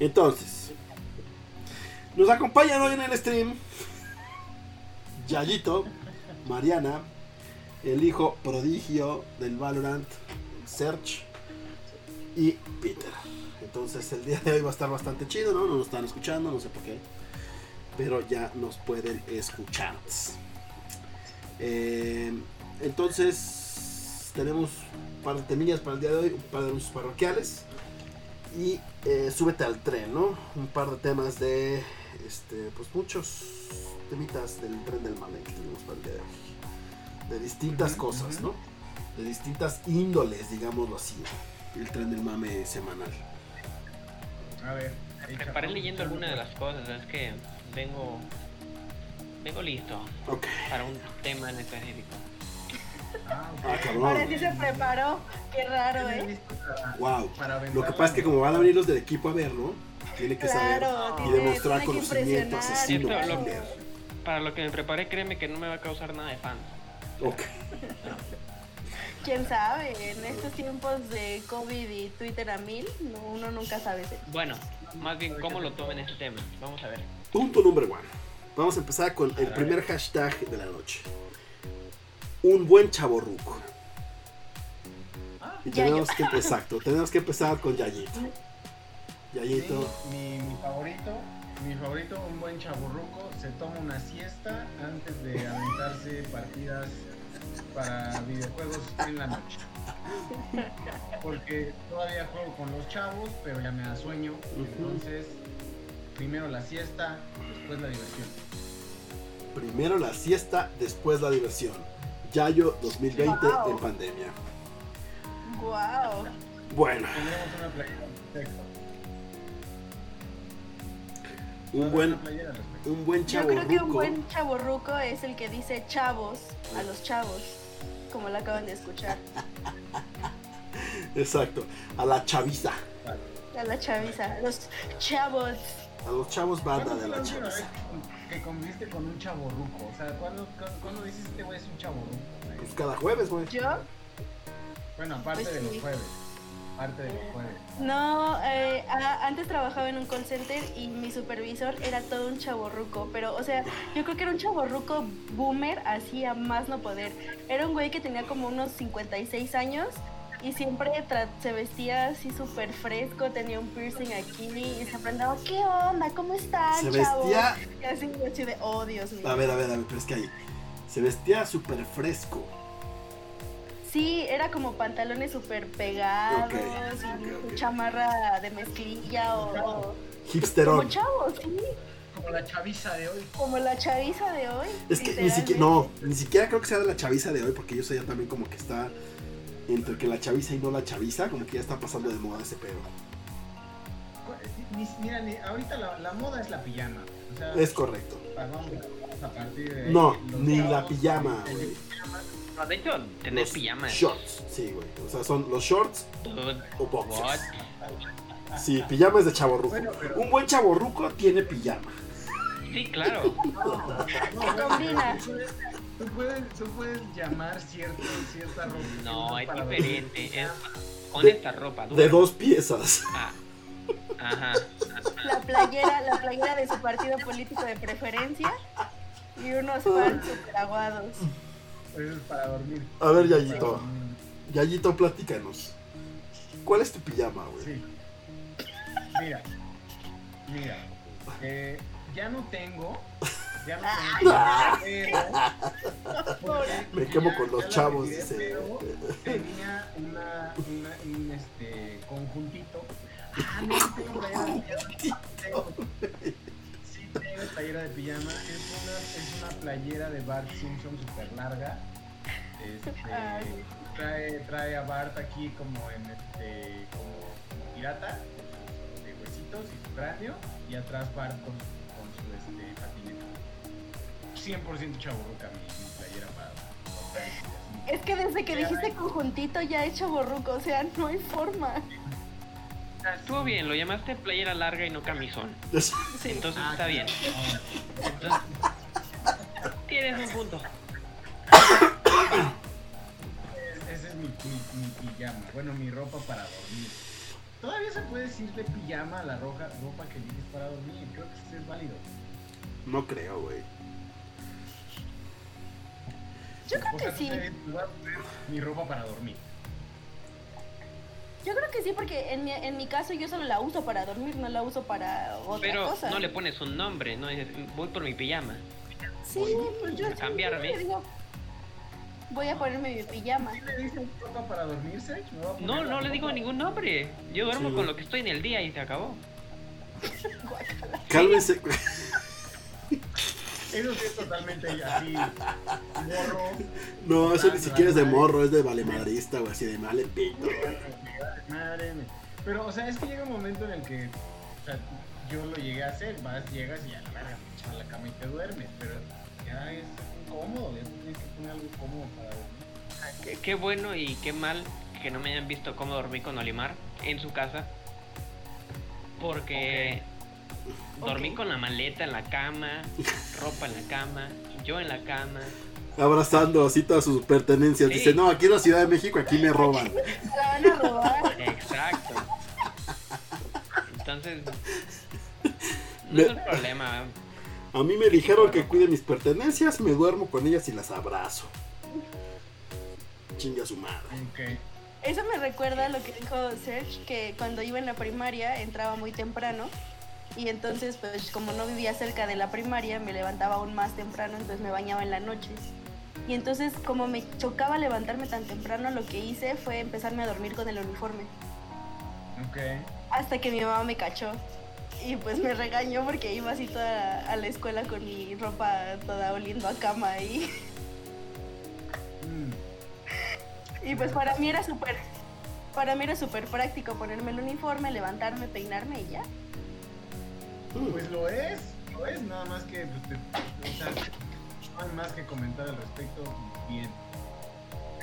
Entonces, nos acompañan hoy en el stream Yayito, Mariana, el hijo prodigio del Valorant, Serge y Peter. Entonces el día de hoy va a estar bastante chido, ¿no? No nos están escuchando, no sé por qué. Pero ya nos pueden escuchar. Eh, entonces tenemos un par de temillas para el día de hoy, un par de anuncios parroquiales. Y eh, súbete al tren, ¿no? Un par de temas de, este, pues muchos temitas del tren del mame que tenemos para el día de hoy. De distintas cosas, ¿no? De distintas índoles, digámoslo así. El tren del mame semanal. A ver. Me preparé leyendo alguna de las cosas, es que vengo vengo listo para un tema en específico. Ah, cabrón. Ahora sí se preparó. Qué raro, ¿eh? Wow. Lo que pasa es que como van a venir los del equipo a verlo, tiene que Claro, saber y demostrar conocimiento asesino. claro. para lo que me preparé, créeme que no me va a causar nada de fans. Ok. ¿Quién sabe? En estos tiempos de COVID y Twitter a mil, no, uno nunca sabe. ¿sí? Bueno, más bien cómo lo tomen este tema. Vamos a ver. Punto número uno. Vamos a empezar con el primer hashtag de la noche. Un buen chaborruco. Y Yayo. tenemos que, exacto, tenemos que empezar con Yayito. Sí, Yayito, mi, mi favorito, mi favorito, un buen chaburruco, se toma una siesta antes de aventarse partidas para videojuegos en la noche. Porque todavía juego con los chavos, pero ya me da sueño. Entonces, primero la siesta, después la diversión. primero la siesta, después la diversión. Yayo 2020 Wow. en pandemia. Wow. Bueno, Tendremos una playera al respecto. un buen, un buen Yo creo que un buen chaborruco es el que dice chavos a los chavos, como lo acaban de escuchar. Exacto, a la chaviza. A la chaviza, los chavos. A los chavos banda ¿Cuándo de la chaviza. Que conviviste con un chaborruco? O sea, ¿cuándo, cuándo, cuándo dices este güey es un chaborruco? Pues cada jueves, güey. ¿Yo? Bueno, aparte Pues de los sí. jueves. Aparte de los jueves. No, eh, a- antes trabajaba en un call center y mi supervisor era todo un chaborruco, pero o sea, yo creo que era un chaborruco boomer, así a más no poder. Era un güey que tenía como unos 56 años y siempre se vestía así súper fresco, tenía un piercing aquí y se prendaba, ¿qué onda? ¿Cómo están, Se chavos?" vestía- Y así, de, oh, Dios mío. A ver, a ver, a ver, pero es que ahí. Se vestía súper fresco. Sí, era como pantalones súper pegados, y chamarra de mezclilla o- o como Hipsterón. chavos, sí. Como la chaviza de hoy. Como la chaviza de hoy. Es que ni siquiera, no, ni siquiera creo que sea de la chaviza de hoy, porque yo sé ya también como que está entre que la chaviza y no la chaviza, como que ya está pasando de moda ese pedo. Mira, ni- ahorita la, la moda es la pijama. O sea, Es correcto. vamos, a partir de No, ni la pijama, güey. No, de hecho, tener Los pijamas. Shorts, sí, güey. O sea, son los shorts Dude, o boxers. what? Sí, pijama es de chaborruco. Bueno, pero- Un buen chaborruco tiene pijama. Sí, claro. No, Se combina. Tú puedes, tú llamar cierto, cierta ropa. No, es diferente. Es con De- esta ropa dura. De dos piezas. Ah, Ajá. La playera, la playera de su partido político de preferencia y unos fans super aguados. Eso es para dormir. A ver, Para Yayito. dormir. Yayito, platícanos. ¿Cuál es tu pijama, güey? Sí. Mira, mira, eh, ya no tengo, ya no tengo, pero, porque Me quemo con los chavos, dice. tenía una, una- un este conjuntito. Ah, no, sí tengo playera de pijama. Tengo- Sí tengo playera de pijama. Es una, es una playera de Bart Simpson super larga. Este, trae, trae a Bart aquí como en este como, como pirata chalequito, sin cráneo, y atrás Bart con, 100% chaburruca mi, mi playera para. Es que desde que dijiste conjuntito ya he hecho borruco, o sea, no hay forma. Estuvo bien, lo llamaste playera larga y no camisón. Sí. Entonces Ah, está bien. Entonces, tienes un punto. Es- Ese es mi, mi, mi pijama. Bueno, mi ropa para dormir. Todavía se puede decir de pijama a la roja, ropa que eliges para dormir. Creo que sí es válido. No creo, güey. Yo creo que sí. te dices, "Me voy mi ropa para dormir. Yo creo que sí, porque en mi, en mi caso yo solo la uso para dormir, no la uso para otra Pero cosa. no le pones un nombre, no dices, voy por mi pijama. Sí, pues yo a cambiarme. digo, voy a ponerme mi pijama. ¿Sí le dicen ropa para dormir, voy No, no le digo ningún nombre. Yo duermo Sí. con lo que estoy en el día y se acabó. Cálmese. Eso sí es totalmente así. Morro. No, eso ni siquiera es de morro, es de valemadrista, güey, así de mal el pito. Madre mía. Pero, o sea, es que llega un momento en el que, o sea, yo lo llegué a hacer, vas, llegas y a la verga, te echas a la cama y te duermes, pero ya es incómodo, ya tienes que poner algo cómodo para dormir. Qué, qué bueno y qué mal que no me hayan visto cómo dormí con Olimar en su casa. Porque dormí con la maleta en la cama, ropa en la cama, yo en la cama. Abrazando así todas sus pertenencias. Sí. Dice, no, aquí en la Ciudad de México, aquí me roban. La van a robar. Exacto. Entonces, no es un problema. A mí me dijeron que cuide mis pertenencias, me duermo con ellas y las abrazo. Chinga su madre. Eso me recuerda a lo que dijo Serge, que cuando iba en la primaria entraba muy temprano y entonces pues como no vivía cerca de la primaria me levantaba aún más temprano, entonces me bañaba en la noche. Y entonces como me chocaba levantarme tan temprano, lo que hice fue empezarme a dormir con el uniforme. Ok. Hasta que mi mamá me cachó. Y pues me regañó porque iba así toda a la escuela con mi ropa toda oliendo a cama y, Mm. y pues para mí era súper para mí era súper práctico ponerme el uniforme, levantarme, peinarme y ya. Pues lo es, lo es, nada más que, pues, te- o sea, no hay más que comentar al respecto, bien.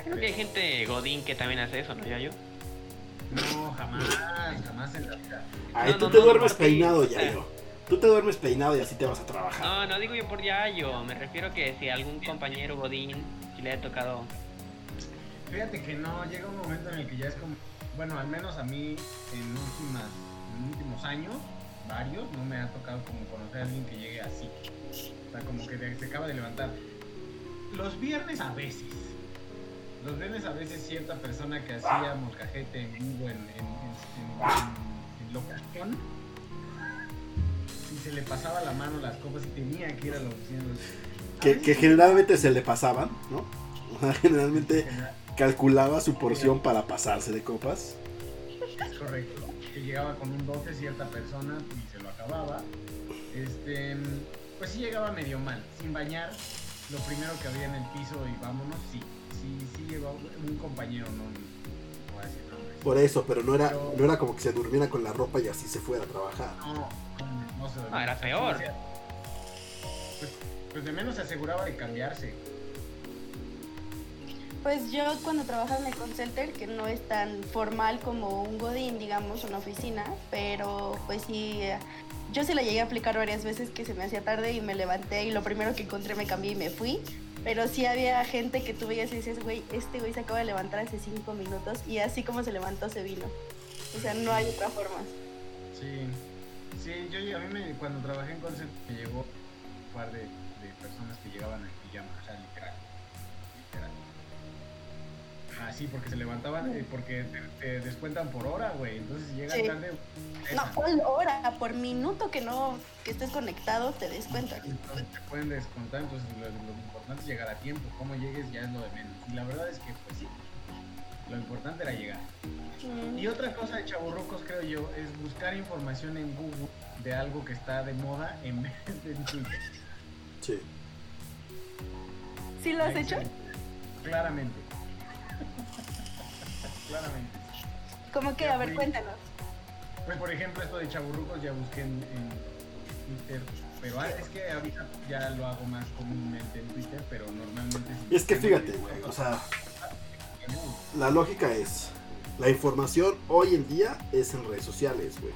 Creo que hay gente godín que también hace eso, ¿no? Ya yo. No, jamás, jamás en la vida. Ay, No, tú no, te no, duermes no, peinado, sí. ya yo. Tú te duermes peinado y así te vas a trabajar. No, no digo yo por Yayo, me refiero que si algún compañero Godín si le ha tocado. Fíjate que no, llega un momento en el que ya es como, bueno, al menos a mí en últimas, en últimos años, varios, no me ha tocado como conocer a alguien que llegue así. O sea, como que se acaba de levantar. Los viernes a veces. Los viernes a veces cierta persona que hacía molcajete en vivo en, en, en, en- en locación, si se le pasaba la mano las copas y tenía que ir a la oficina. Que, que generalmente se le pasaban, ¿no? O sea, generalmente general- calculaba su porción para pasarse de copas. Es correcto. Que llegaba con un 12 cierta persona y se lo acababa. Este, pues sí llegaba medio mal, sin bañar. Lo primero que había en el piso y vámonos, sí. Sí, sí llegó un compañero, no, no voy a decir nombres. Por eso, pero no era, no era como que se durmiera con la ropa y así se fuera a trabajar. No, no, no se Ah, era peor. Pues, pues de menos se aseguraba de cambiarse. Pues yo cuando trabajaba en el call que no es tan formal como un godín, digamos, una oficina, pero pues sí, yo se la llegué a aplicar varias veces que se me hacía tarde y me levanté y lo primero que encontré me cambié y me fui. Pero sí había gente que tú veías y dices, güey, este güey se acaba de levantar hace cinco minutos y así como se levantó se vino. O sea, no hay otra forma. Sí, sí, yo a mí me, cuando trabajé en call me llegó un par de, de personas que llegaban en Ah, sí, porque se levantaban, eh, porque te, te descuentan por hora, güey, entonces si llegan Sí. tarde, No. ¿cuál hora? Por minuto que no que estés conectado te descuentan. Entonces te pueden descontar, entonces lo, lo importante es llegar a tiempo, cómo llegues ya es lo de menos. Y la verdad es que, pues sí, lo importante era llegar. Mm. Y otra cosa de chaburrucos, creo yo, es buscar información en Google de algo que está de moda en vez de en Twitter. Sí. ¿Sí lo has Ahí hecho? sí, Claramente. Claramente. ¿Cómo que? A ver, cuéntanos. Pues por ejemplo esto de chaburrucos ya busqué en, en Twitter, pero ah, es que ahorita ya lo hago más comúnmente en Twitter, pero normalmente... Es que fíjate, güey, o sea, la lógica es, la información hoy en día es en redes sociales, güey.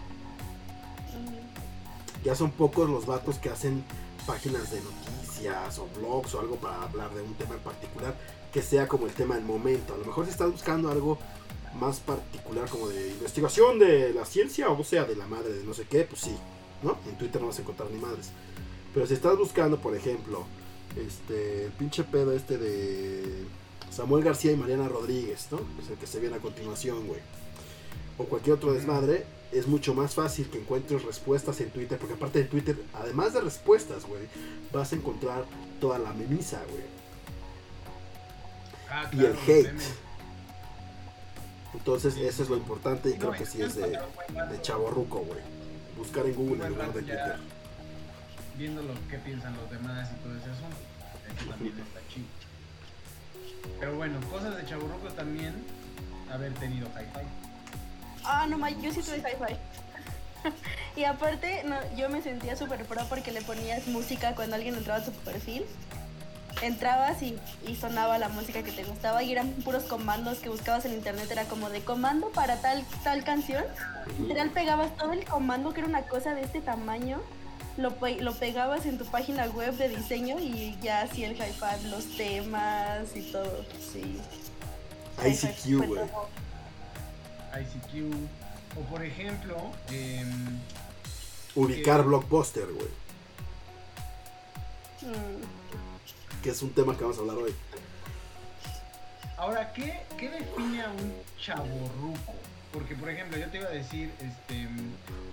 Ya son pocos los vatos que hacen páginas de noticias o blogs o algo para hablar de un tema en particular que sea como el tema del momento. A lo mejor si estás buscando algo más particular como de investigación de la ciencia o sea de la madre de no sé qué, pues sí, ¿no? En Twitter no vas a encontrar ni madres. Pero si estás buscando, por ejemplo, este, el pinche pedo este de Samuel García y Mariana Rodríguez, ¿no? Es el que se viene a continuación, güey. O cualquier otro desmadre, es mucho más fácil que encuentres respuestas en Twitter, porque aparte de Twitter, además de respuestas, güey, vas a encontrar toda la memisa, güey. Ah, Y el hate. Entonces, eso es lo importante y No, creo que sí es de, de chavorruco, güey. Buscar en Google en lugar de Twitter. Viendo lo que piensan los demás y todo ese asunto. Eso también está chido. Pero bueno, cosas de chaburruco también haber tenido hi-fi. Ah, no, ma, yo sí tuve sci-fi. y aparte, no, yo me sentía súper pro porque le ponías música cuando alguien entraba a tu perfil. Entrabas y, y sonaba la música que te gustaba y eran puros comandos que buscabas en internet. Era como de comando para tal, tal canción. Literal pegabas todo el comando que era una cosa de este tamaño. Lo, pe- lo pegabas en tu página web de diseño y ya hacía el hi-fi, los temas y todo. Sí. ICQ, güey. ICQ. O por ejemplo, em, Ubicar que- Blockbuster, güey. Mm. Que es un tema que vamos a hablar hoy. ahora, ¿qué, ¿qué define a un chaborruco? Porque, por ejemplo, yo te iba a decir, este...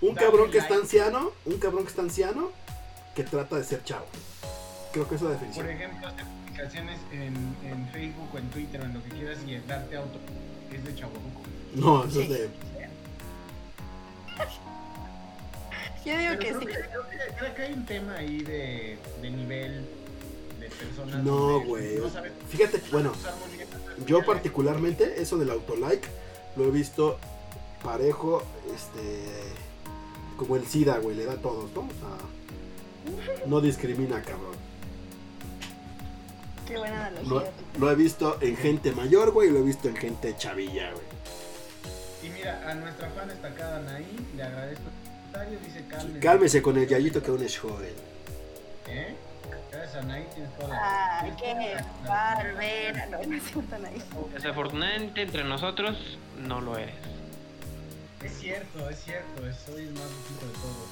Un cabrón que like. está anciano, un cabrón que está anciano, que trata de ser chavo. Creo que esa es la Por definición. ejemplo, hacer publicaciones en, en Facebook o en Twitter o en lo que quieras y darte auto es de chaborruco. No, eso es de. Yo digo Pero que creo, sí. que, creo, que, creo que hay un tema ahí de, de nivel de personas. No, güey. No Fíjate, bueno, yo particularmente, eso del autolike, lo he visto parejo, este. Como el SIDA, güey, le da a todos, ¿no? O sea, no discrimina, cabrón. Qué buena analogía. Lo, lo he visto en gente mayor, güey, y lo he visto en gente chavilla, güey. Y mira, a nuestra fan destacada Anaí, le agradezco el comentario, dice cálmese. Cálmese con el yayito que aún es joven. ¿Eh? Gracias Anaí, tienes toda la Ay, qué barbera. No, no es cierto, nadie. Desafortunadamente entre nosotros no lo eres. Es cierto, es cierto, es- soy el más rojito de todos.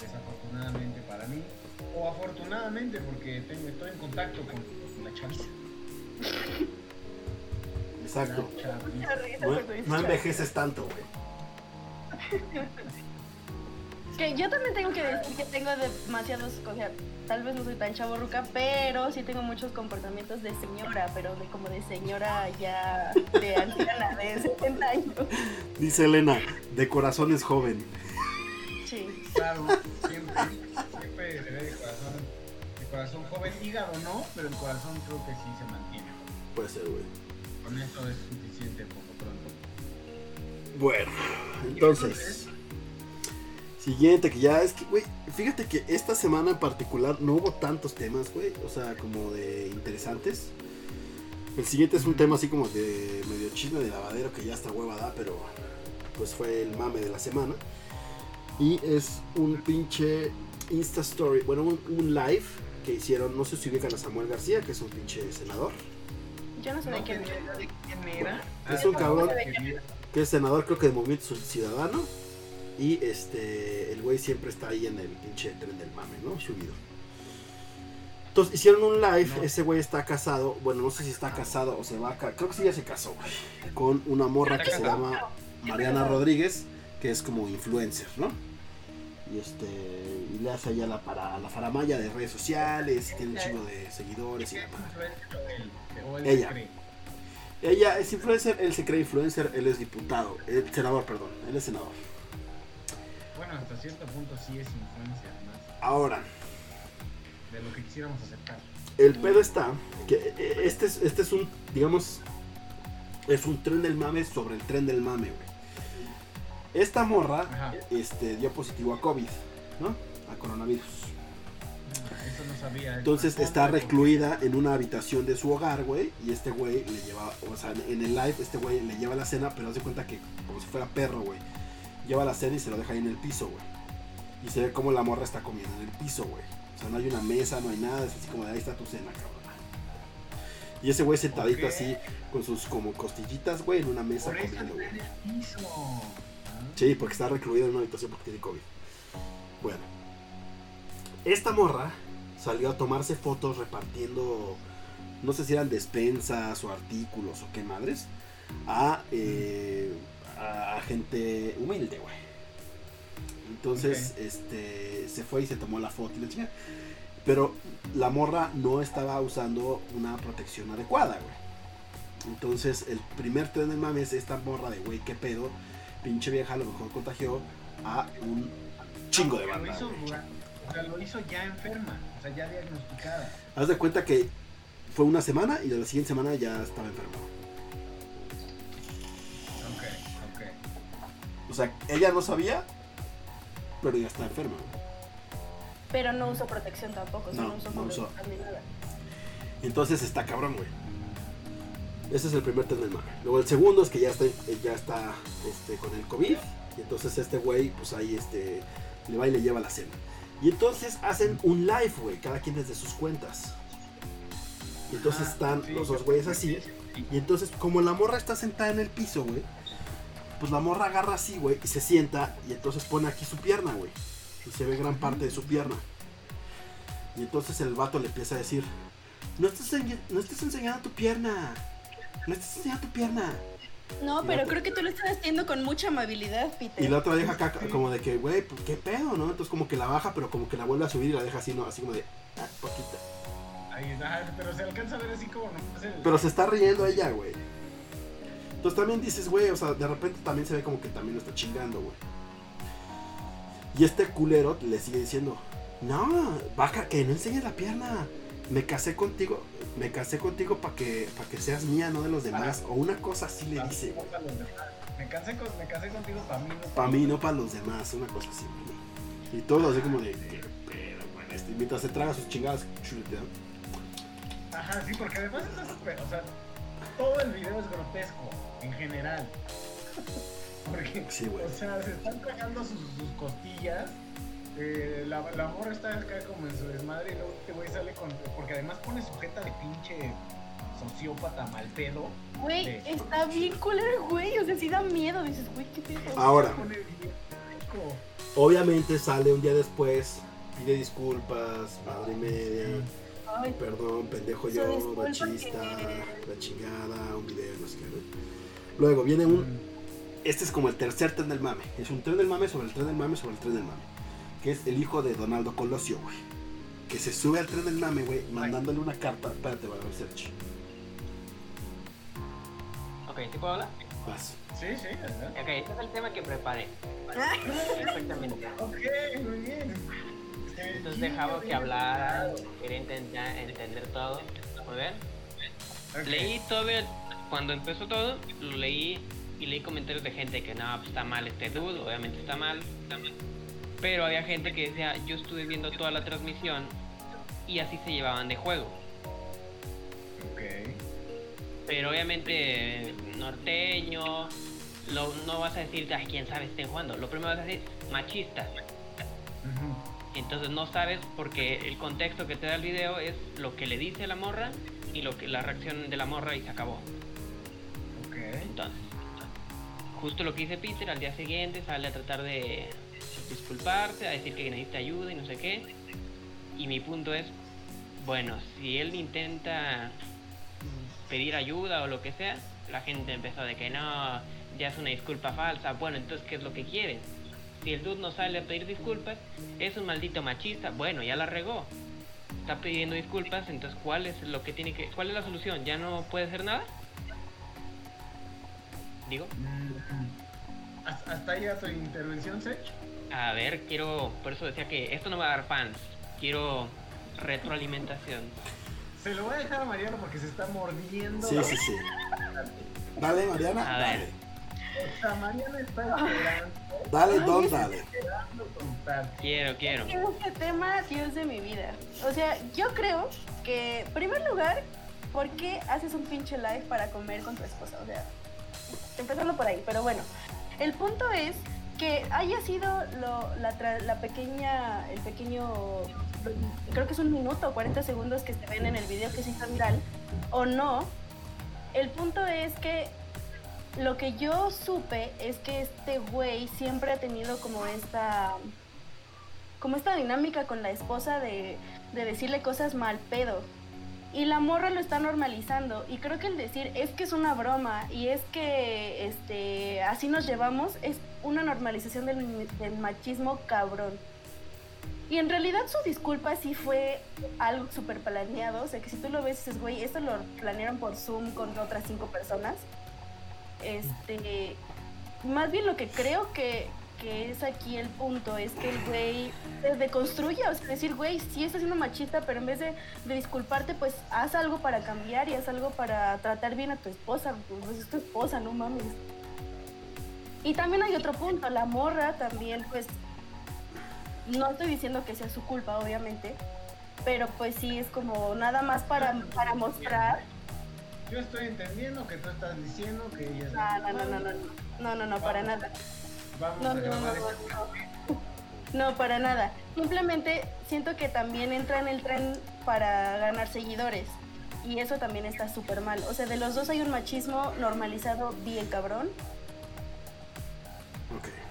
Desafortunadamente para mí. O afortunadamente porque tengo, estoy en contacto con, la chaviza. Exacto. No, envejeces tanto, güey. Que yo también tengo que decir que tengo demasiados, o sea, tal vez no soy tan chavorruca, pero sí tengo muchos comportamientos de señora, pero de como de señora ya de anciana, de 70 años. Dice Elena, de corazón es joven. Sí. Claro, siempre, siempre se ve de corazón, de corazón joven, hígado no, pero el corazón creo que sí se mantiene. Puede ser, güey. Con eso es suficiente por lo pronto. Bueno, entonces. Siguiente, que ya es que, güey, fíjate que esta semana en particular no hubo tantos temas, güey, o sea, como de interesantes. El siguiente es un tema así como de medio chisme de lavadero que ya está hueva da, pero pues fue el mame de la semana. Y es un pinche Insta Story, bueno, un, un live que hicieron, no sé si ubican a Samuel García, que es un pinche senador, Yo no sé de quién era. Es Ah, un cabrón. que vi- que es senador creo que de Movimiento Ciudadano. Y este, el güey siempre está ahí en el pinche tren del mame, ¿no? Subido. Entonces hicieron un live, No. ese güey está casado, bueno, no sé si está casado o se va a ca- creo que sí ya se casó, güey, con una morra que se llama Mariana Rodríguez, que es como influencer, ¿no? Y este, y le hace allá la, para, la faramaya de redes sociales, y tiene un chingo de seguidores y ¿Qué demás. él? ¿O él Ella. Ella es influencer, él se cree influencer, él es diputado, eh, senador, perdón, él es senador. Bueno, hasta cierto punto sí es influencia, además Ahora, de lo que quisiéramos aceptar. El pedo está que eh, este es, este es un, digamos, es un tren del mame sobre el tren del mame, güey. Esta morra Ajá. este, dio positivo a COVID, ¿no? A coronavirus. Eso no sabía. Entonces está recluida en una habitación de su hogar, güey. Y este güey le lleva, o sea, en el live, este güey le lleva la cena, pero hace cuenta que como si fuera perro, güey. Lleva la cena y se lo deja ahí en el piso, güey. Y se ve como la morra está comiendo en el piso, güey. O sea, no hay una mesa, no hay nada. Es así como de ahí está tu cena, cabrón. Y ese güey sentadito así, con sus como costillitas, güey, en una mesa Por comiendo, güey. Ah. Sí, porque está recluido en una habitación porque tiene COVID. Bueno, esta morra salió a tomarse fotos repartiendo, no sé si eran despensas o artículos o qué madres, a, eh, a gente humilde, güey. Entonces, este, se fue y se tomó la foto y la chingada. Pero la morra no estaba usando una protección adecuada, güey. Entonces, el primer tren del mame es esta morra de, güey, qué pedo. Pinche vieja a lo mejor contagió a un chingo de banda. Lo hizo, o sea, lo hizo ya enferma, o sea, ya diagnosticada. Haz de cuenta que fue una semana y de la siguiente semana ya estaba enferma. O sea, ella no sabía, pero ya está enferma. güey. Pero no uso protección tampoco, o sea, No, no, no usó. ni nada. Entonces está cabrón, güey. Ese es el primer tren del mame. Luego el segundo es que ya está, ya está este, con el COVID. Y entonces este güey, pues ahí este, le va y le lleva la cena. Y entonces hacen un live, güey, cada quien desde sus cuentas. Y entonces Ah, están sí, los dos güeyes así. sí. Y entonces, como la morra está sentada en el piso, güey, pues la morra agarra así, güey, y se sienta. Y entonces pone aquí su pierna, güey. Y se ve gran parte de su pierna. Y entonces el vato le empieza a decir: No estás, no estás enseñando tu pierna. No estás enseñando tu pierna. No, Y pero creo que tú lo estás haciendo con mucha amabilidad, Peter. Y la otra deja acá como de que, güey, pues qué pedo, ¿no? Entonces como que la baja, pero como que la vuelve a subir y la deja así, ¿no? Así como de, ah, poquita. Ahí está, pero se alcanza a ver así como no Pero se está riendo ella, güey. Entonces también dices, güey, o sea, de repente también se ve como que también lo está chingando, güey. Y este culero le sigue diciendo, no, baja, que no enseñes la pierna. Me casé contigo, me casé contigo para que, para que seas mía, no de los demás. O una cosa así le Pa' dice, güey. pa'. Me casé, con, me casé contigo para mí, no Para mí, no para los demás, una cosa así, güey. Y todo así como de, qué pedo, güey. Este, mientras se traga sus chingadas chuleteadas. Ajá, sí, porque además está súper, o sea, todo el video es grotesco, en general. Porque, Sí, güey. o sea, se están tragando sus, sus costillas, eh, la, la morra está acá como en su desmadre y luego este güey sale con, porque además pone sujeta de pinche sociópata mal pedo. Güey, Sí. está bien culero, güey. O sea, sí da miedo. Dices, güey, qué pedo. Ahora, obviamente sale un día después, pide disculpas, madre y media. Ay, Perdón, pendejo yo, machista, que- la chingada, un video, no sé qué. Luego viene un. Este es como el tercer tren del mame. Es un tren del mame sobre el tren del mame sobre el tren del mame. Que es el hijo de Donaldo Colosio, güey. Que se sube al tren del mame, güey, mandándole una carta. Espérate, va a research. Ok, ¿sí puedo hablar? Vas. Sí, sí, adelante. Ok, este es el tema que preparé. Exactamente. Ok, muy bien. Entonces dejaba que hablara, quería intentar entender todo. Muy bien. Ok. Leí todo, el- cuando empezó todo, lo leí y leí comentarios de gente que no, pues está mal este dude, obviamente está mal, está mal. Pero había gente que decía, yo estuve viendo toda la transmisión y así se llevaban de juego. Ok. Pero obviamente norteño, lo- no vas a decir, ay, quién sabe estén jugando. Lo primero vas a decir, machista. Entonces no sabes porque el contexto que te da el video es lo que le dice la morra y lo que la reacción de la morra y se acabó. Justo lo que dice Peter, al día siguiente sale a tratar de disculparse, a decir que necesita ayuda y no sé qué. Y mi punto es, bueno, si él intenta pedir ayuda o lo que sea, la gente empezó de que no, ya es una disculpa falsa. Bueno, entonces, ¿qué es lo que quieren? Si el dude no sale a pedir disculpas, es un maldito machista. Bueno, ya la regó. Está pidiendo disculpas, entonces, ¿cuál es lo que tiene que, cuál es la solución? ¿Ya no puede hacer nada? Digo. ¿Hasta ahí a tu intervención, Sech? A ver, quiero, por eso decía que esto no va a dar fans, quiero retroalimentación. Se lo voy a dejar a Mariano porque se está mordiendo. Sí, sí, sí. Dale, Mariana, A dale. ver. O sea, Mariana está esperando. Dale, don, dale. Quiero, quiero. Este tema, Dios de mi vida. O sea, yo creo que, en primer lugar, ¿por qué haces un pinche live para comer con tu esposa? O sea, empezando por ahí, pero bueno. El punto es que haya sido la, la pequeña, el pequeño, creo que es un minuto o 40 segundos que se ven en el video que se hizo viral, o no. El punto es que lo que yo supe es que este güey siempre ha tenido como esta como esta dinámica con la esposa de, de decirle cosas mal pedo. Y la morra lo está normalizando. Y creo que el decir es que es una broma y es que este así nos llevamos es una normalización del, machismo cabrón. Y en realidad su disculpa sí fue algo súper planeado. O sea que si tú lo ves y dices, güey, esto lo planearon por Zoom con otras cinco personas. Este. Más bien lo que creo que, que es aquí el punto es que el güey se deconstruye, o sea, decir, güey, sí estás siendo machista, pero en vez de, de disculparte, pues haz algo para cambiar y haz algo para tratar bien a tu esposa, pues es tu esposa, no mames. Y también hay otro punto, la morra también, pues, no estoy diciendo que sea su culpa, obviamente, pero pues sí es como nada más para, para mostrar. Yo estoy entendiendo que tú estás diciendo que ella es No, no, no, no, no, no, no, no, para nada. Vamos No, a no, no, no, no. No, para nada. Simplemente siento que también entra en el tren para ganar seguidores. Y eso también está súper mal. O sea, de los dos hay un machismo normalizado bien cabrón.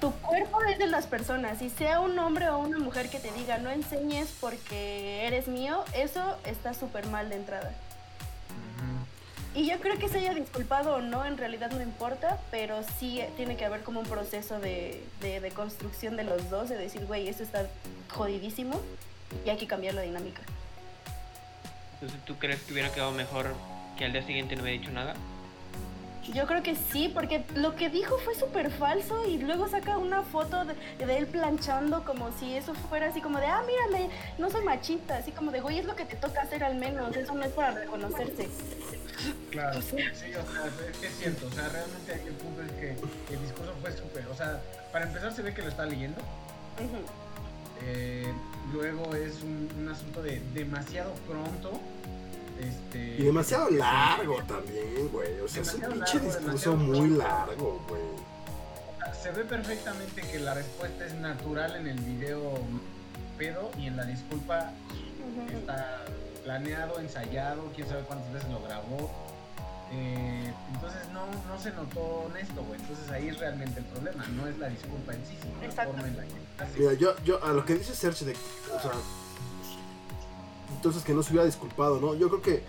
Tu cuerpo es de las personas. Y sea un hombre o una mujer que te diga no enseñes porque eres mío, eso está súper mal de entrada. Y yo creo que se haya disculpado o no, en realidad no importa, pero sí tiene que haber como un proceso de, de, construcción de los dos, de decir, güey, esto está jodidísimo y hay que cambiar la dinámica. Entonces, ¿tú crees que hubiera quedado mejor que al día siguiente no hubiera dicho nada? Yo creo que sí, porque lo que dijo fue súper falso y luego saca una foto de, de él planchando como si eso fuera así como de, ah, mírame, no soy machista, así como de, güey, es lo que te toca hacer al menos, eso no es para reconocerse. Claro, sí, o sea, es, es cierto, o sea, realmente el punto es que el discurso fue súper, o sea, para empezar se ve que lo está leyendo, eh, luego es un, un asunto de demasiado pronto, este... Y demasiado largo también, güey. O sea, es un pinche discurso muy largo, güey. Se ve perfectamente que la respuesta es natural en el video pedo y en la disculpa está planeado, ensayado, quién sabe cuántas veces lo grabó. Eh, entonces no, no se notó honesto, güey. Entonces ahí es realmente el problema, no es la disculpa en sí, sino la forma en la que hace. Mira, yo, yo, a lo que dice Serge de, o sea, entonces que no se hubiera disculpado, ¿no? Yo creo que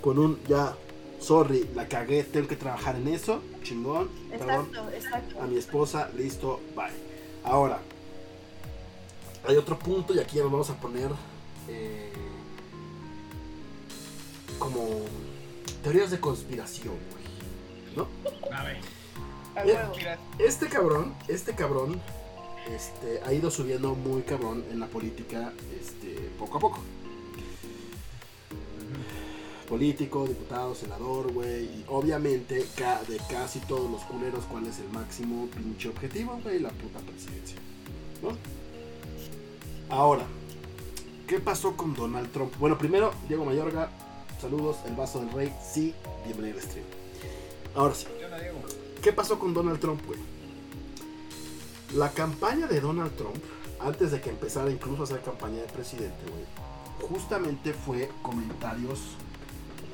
con un, ya, sorry, la cagué, tengo que trabajar en eso, chingón, perdón, Exacto, exacto. a mi esposa, listo, bye. Ahora, hay otro punto y aquí ya nos vamos a poner eh, como teorías de conspiración, güey, ¿no? A ver, huevo. Este cabrón, este cabrón, este, ha ido subiendo muy cabrón en la política, este, poco a poco. Político, diputado, senador, güey, y obviamente ca- de casi todos los culeros, ¿cuál es el máximo pinche objetivo, güey? La puta presidencia, ¿no? Ahora, ¿qué pasó con Donald Trump? Bueno, primero, Diego Mayorga, saludos, el vaso del rey, sí, bienvenido al stream. Ahora sí. ¿Qué pasó con Donald Trump, güey? La campaña de Donald Trump, antes de que empezara incluso a hacer campaña de presidente, güey, justamente fue comentarios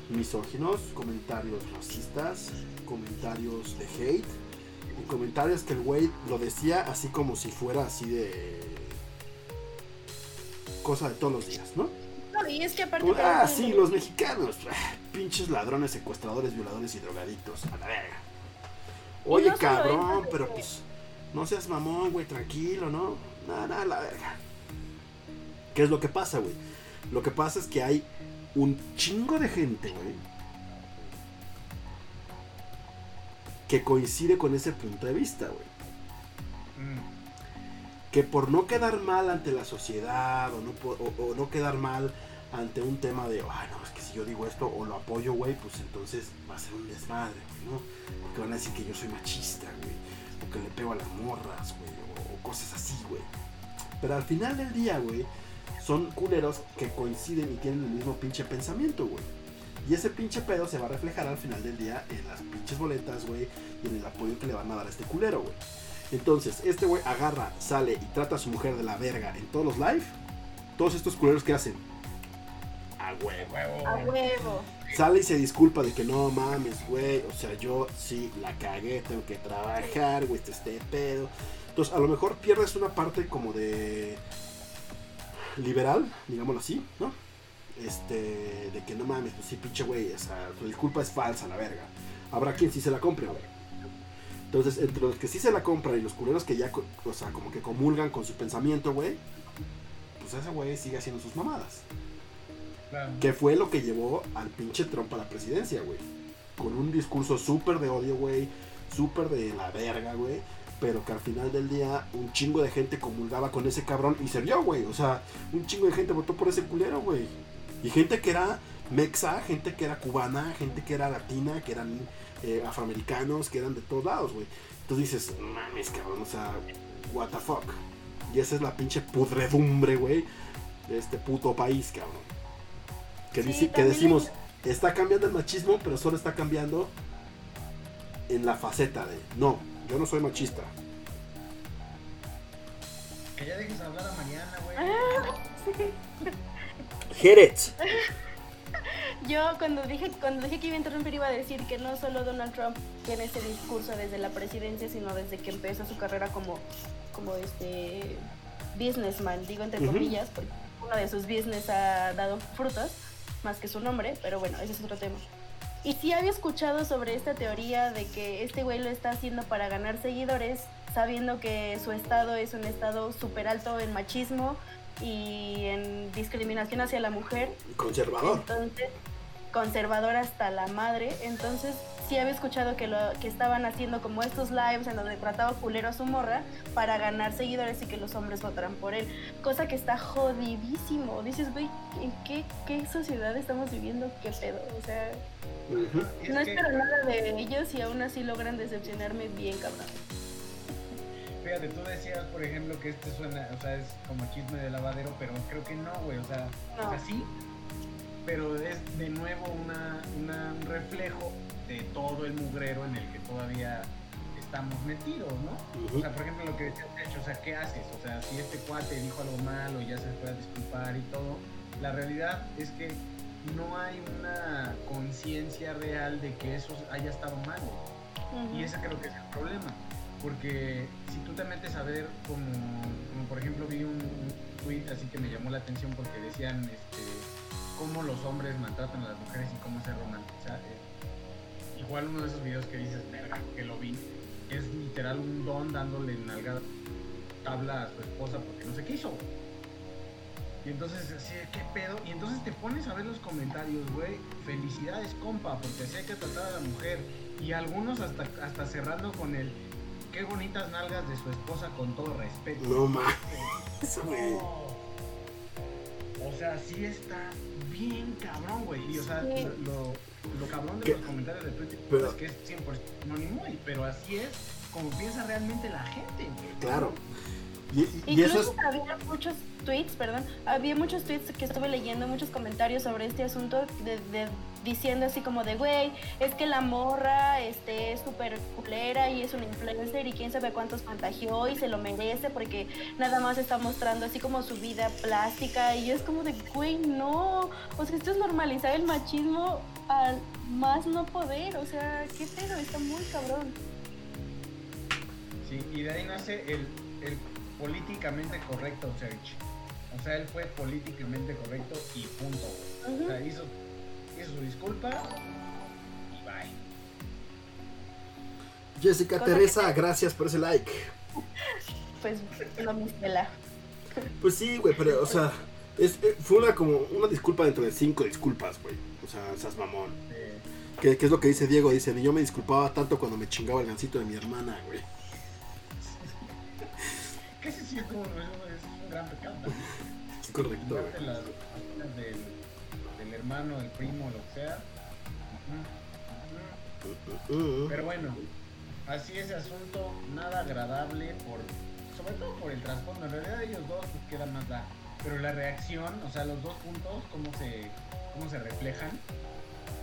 misóginos, comentarios racistas, comentarios de hate, y comentarios que el güey lo decía así como si fuera así de cosa de todos los días, ¿no? No, y es que aparte... Como, ah, sí, los mexicanos. ah, Pinches ladrones, secuestradores, violadores y drogadictos. A la verga. Oye, no cabrón, pero pues. No seas mamón, güey, tranquilo, ¿no? Nada, nada, la verga. ¿Qué es lo que pasa, güey? Lo que pasa es que hay un chingo de gente, güey. Que coincide con ese punto de vista, güey Mm, que por no quedar mal ante la sociedad o no, o- o no quedar mal ante un tema de, ay, no, es que si yo digo esto o lo apoyo, güey, pues entonces va a ser un desmadre, güey, ¿no? Porque van a decir que yo soy machista, güey, o que le pego a las morras, güey, o, o cosas así, güey. Pero al final del día, güey, son culeros que coinciden y tienen el mismo pinche pensamiento, güey. Y ese pinche pedo se va a reflejar al final del día en las pinches boletas, güey, y en el apoyo que le van a dar a este culero, güey. Entonces, este güey agarra, sale y trata a su mujer de la verga en todos los live. Todos estos culeros que hacen. A huevo. A huevo. Sale y se disculpa de que no mames, güey. O sea, yo sí la cagué, tengo que trabajar, güey, este, este pedo. Entonces, a lo mejor pierdes una parte como de liberal, digámoslo así, ¿no? Este, de que no mames, pues sí, pinche güey, o sea, tu disculpa es falsa, la verga. Habrá quien sí se la compre, güey. Entonces, entre los que sí se la compran y los culeros que ya, o sea, como que comulgan con su pensamiento, güey, pues ese güey sigue haciendo sus mamadas. Claro. Que fue lo que llevó al pinche Trump a la presidencia, güey. Con un discurso súper de odio, güey. Súper de la verga, güey. Pero que al final del día un chingo de gente comulgaba con ese cabrón y se vio, güey. O sea, un chingo de gente votó por ese culero, güey. Y gente que era mexa, gente que era cubana, gente que era latina, que eran eh, afroamericanos, que eran de todos lados, güey. Entonces dices, "No mames, cabrón, o sea, what the fuck. Y esa es la pinche pudredumbre, güey, de este puto país, cabrón. Que, Sí, dice, que decimos, está cambiando el machismo, pero solo está cambiando en la faceta de, no, yo no soy machista. Que ya dejes hablar a Mariana, güey. Ah, Jerez. Yo cuando dije cuando dije que iba a interrumpir iba a decir que no solo Donald Trump tiene ese discurso desde la presidencia, sino desde que empezó su carrera como como este businessman, digo entre comillas, porque uno de sus business ha dado frutos más que su nombre, pero bueno, ese es otro tema. Y sí había escuchado sobre esta teoría de que este güey lo está haciendo para ganar seguidores, sabiendo que su estado es un estado súper alto en machismo y en discriminación hacia la mujer. Conservador. Entonces, conservador hasta la madre. Entonces, sí había escuchado que, lo, que estaban haciendo como estos lives en donde trataba culero a su morra para ganar seguidores y que los hombres votaran por él. Cosa que está jodidísimo. Dices, güey, ¿en qué, qué sociedad estamos viviendo? ¿Qué pedo? O sea. Es no que, espero nada de ellos y aún así logran decepcionarme bien, cabrón. fíjate, tú decías, por ejemplo, que este suena, o sea, es como chisme de lavadero, pero creo que no, güey. O sea, No. o sea, sí, pero es de nuevo una, una- un reflejo de todo el mugrero en el que todavía estamos metidos, ¿no? O sea, por ejemplo, lo que decías, Techo, o sea, ¿qué haces? O sea, si este cuate dijo algo malo y ya se fue a disculpar y todo, la realidad es que no hay una conciencia real de que eso haya estado mal. güey. Ujú. Y ese creo que es el problema. Porque si tú te metes a ver, como, como por ejemplo vi un, un tweet así que me llamó la atención porque decían este, cómo los hombres maltratan a las mujeres y cómo se romantiza. Igual uno de esos videos que dices, verga, que lo vi, es literal un don dándole nalga tabla a su esposa porque no sé qué hizo. Y entonces, así, ¿qué pedo? Y entonces te pones a ver los comentarios, güey. Felicidades, compa, porque así hay que tratar a la mujer. Y algunos hasta, hasta cerrando con el, qué bonitas nalgas de su esposa con todo respeto. No mames, güey. O sea, sí está bien cabrón, güey. Y o sea, Sí. lo, lo cabrón de ¿Qué? los comentarios de Twitter Pero- es que es 100% anónimo, y- pero así es como piensa realmente la gente. Claro. Y, y- y eso Incluso es. había muchos tweets, perdón, había muchos tweets que estuve leyendo, muchos comentarios sobre este asunto, de, de- diciendo así como de, güey, es que la morra este, es súper culera y es una influencer y quién sabe cuántos contagió y se lo merece porque nada más está mostrando así como su vida plástica y es como de, güey, no, o sea, esto es normalizar el machismo al más no poder, o sea, qué pedo, está muy cabrón. Sí, y de ahí nace el, el políticamente correcto search. O sea, él fue políticamente correcto y punto. O sea, hizo, hizo su disculpa y bye. Jessica Cosa que- Teresa, gracias por ese like. Pues no me la. Pues sí, güey, pero, o sea, es, eh, fue una como una disculpa dentro de cinco disculpas, güey. O sea, seas mamón. ¿Qué, qué es lo que dice Diego? Dice, yo me disculpaba tanto cuando me chingaba el gancito de mi hermana, güey. ¿Qué se siente? Es un gran pecado. Es correcto, güey. Las del, del hermano, del primo, lo que sea. Ujú, ujú. Mm, Pero bueno, así ese asunto, nada agradable por, sobre todo por el trasfondo. En realidad ellos dos pues queda más da. Pero la reacción, o sea, los dos puntos, cómo se, cómo se reflejan.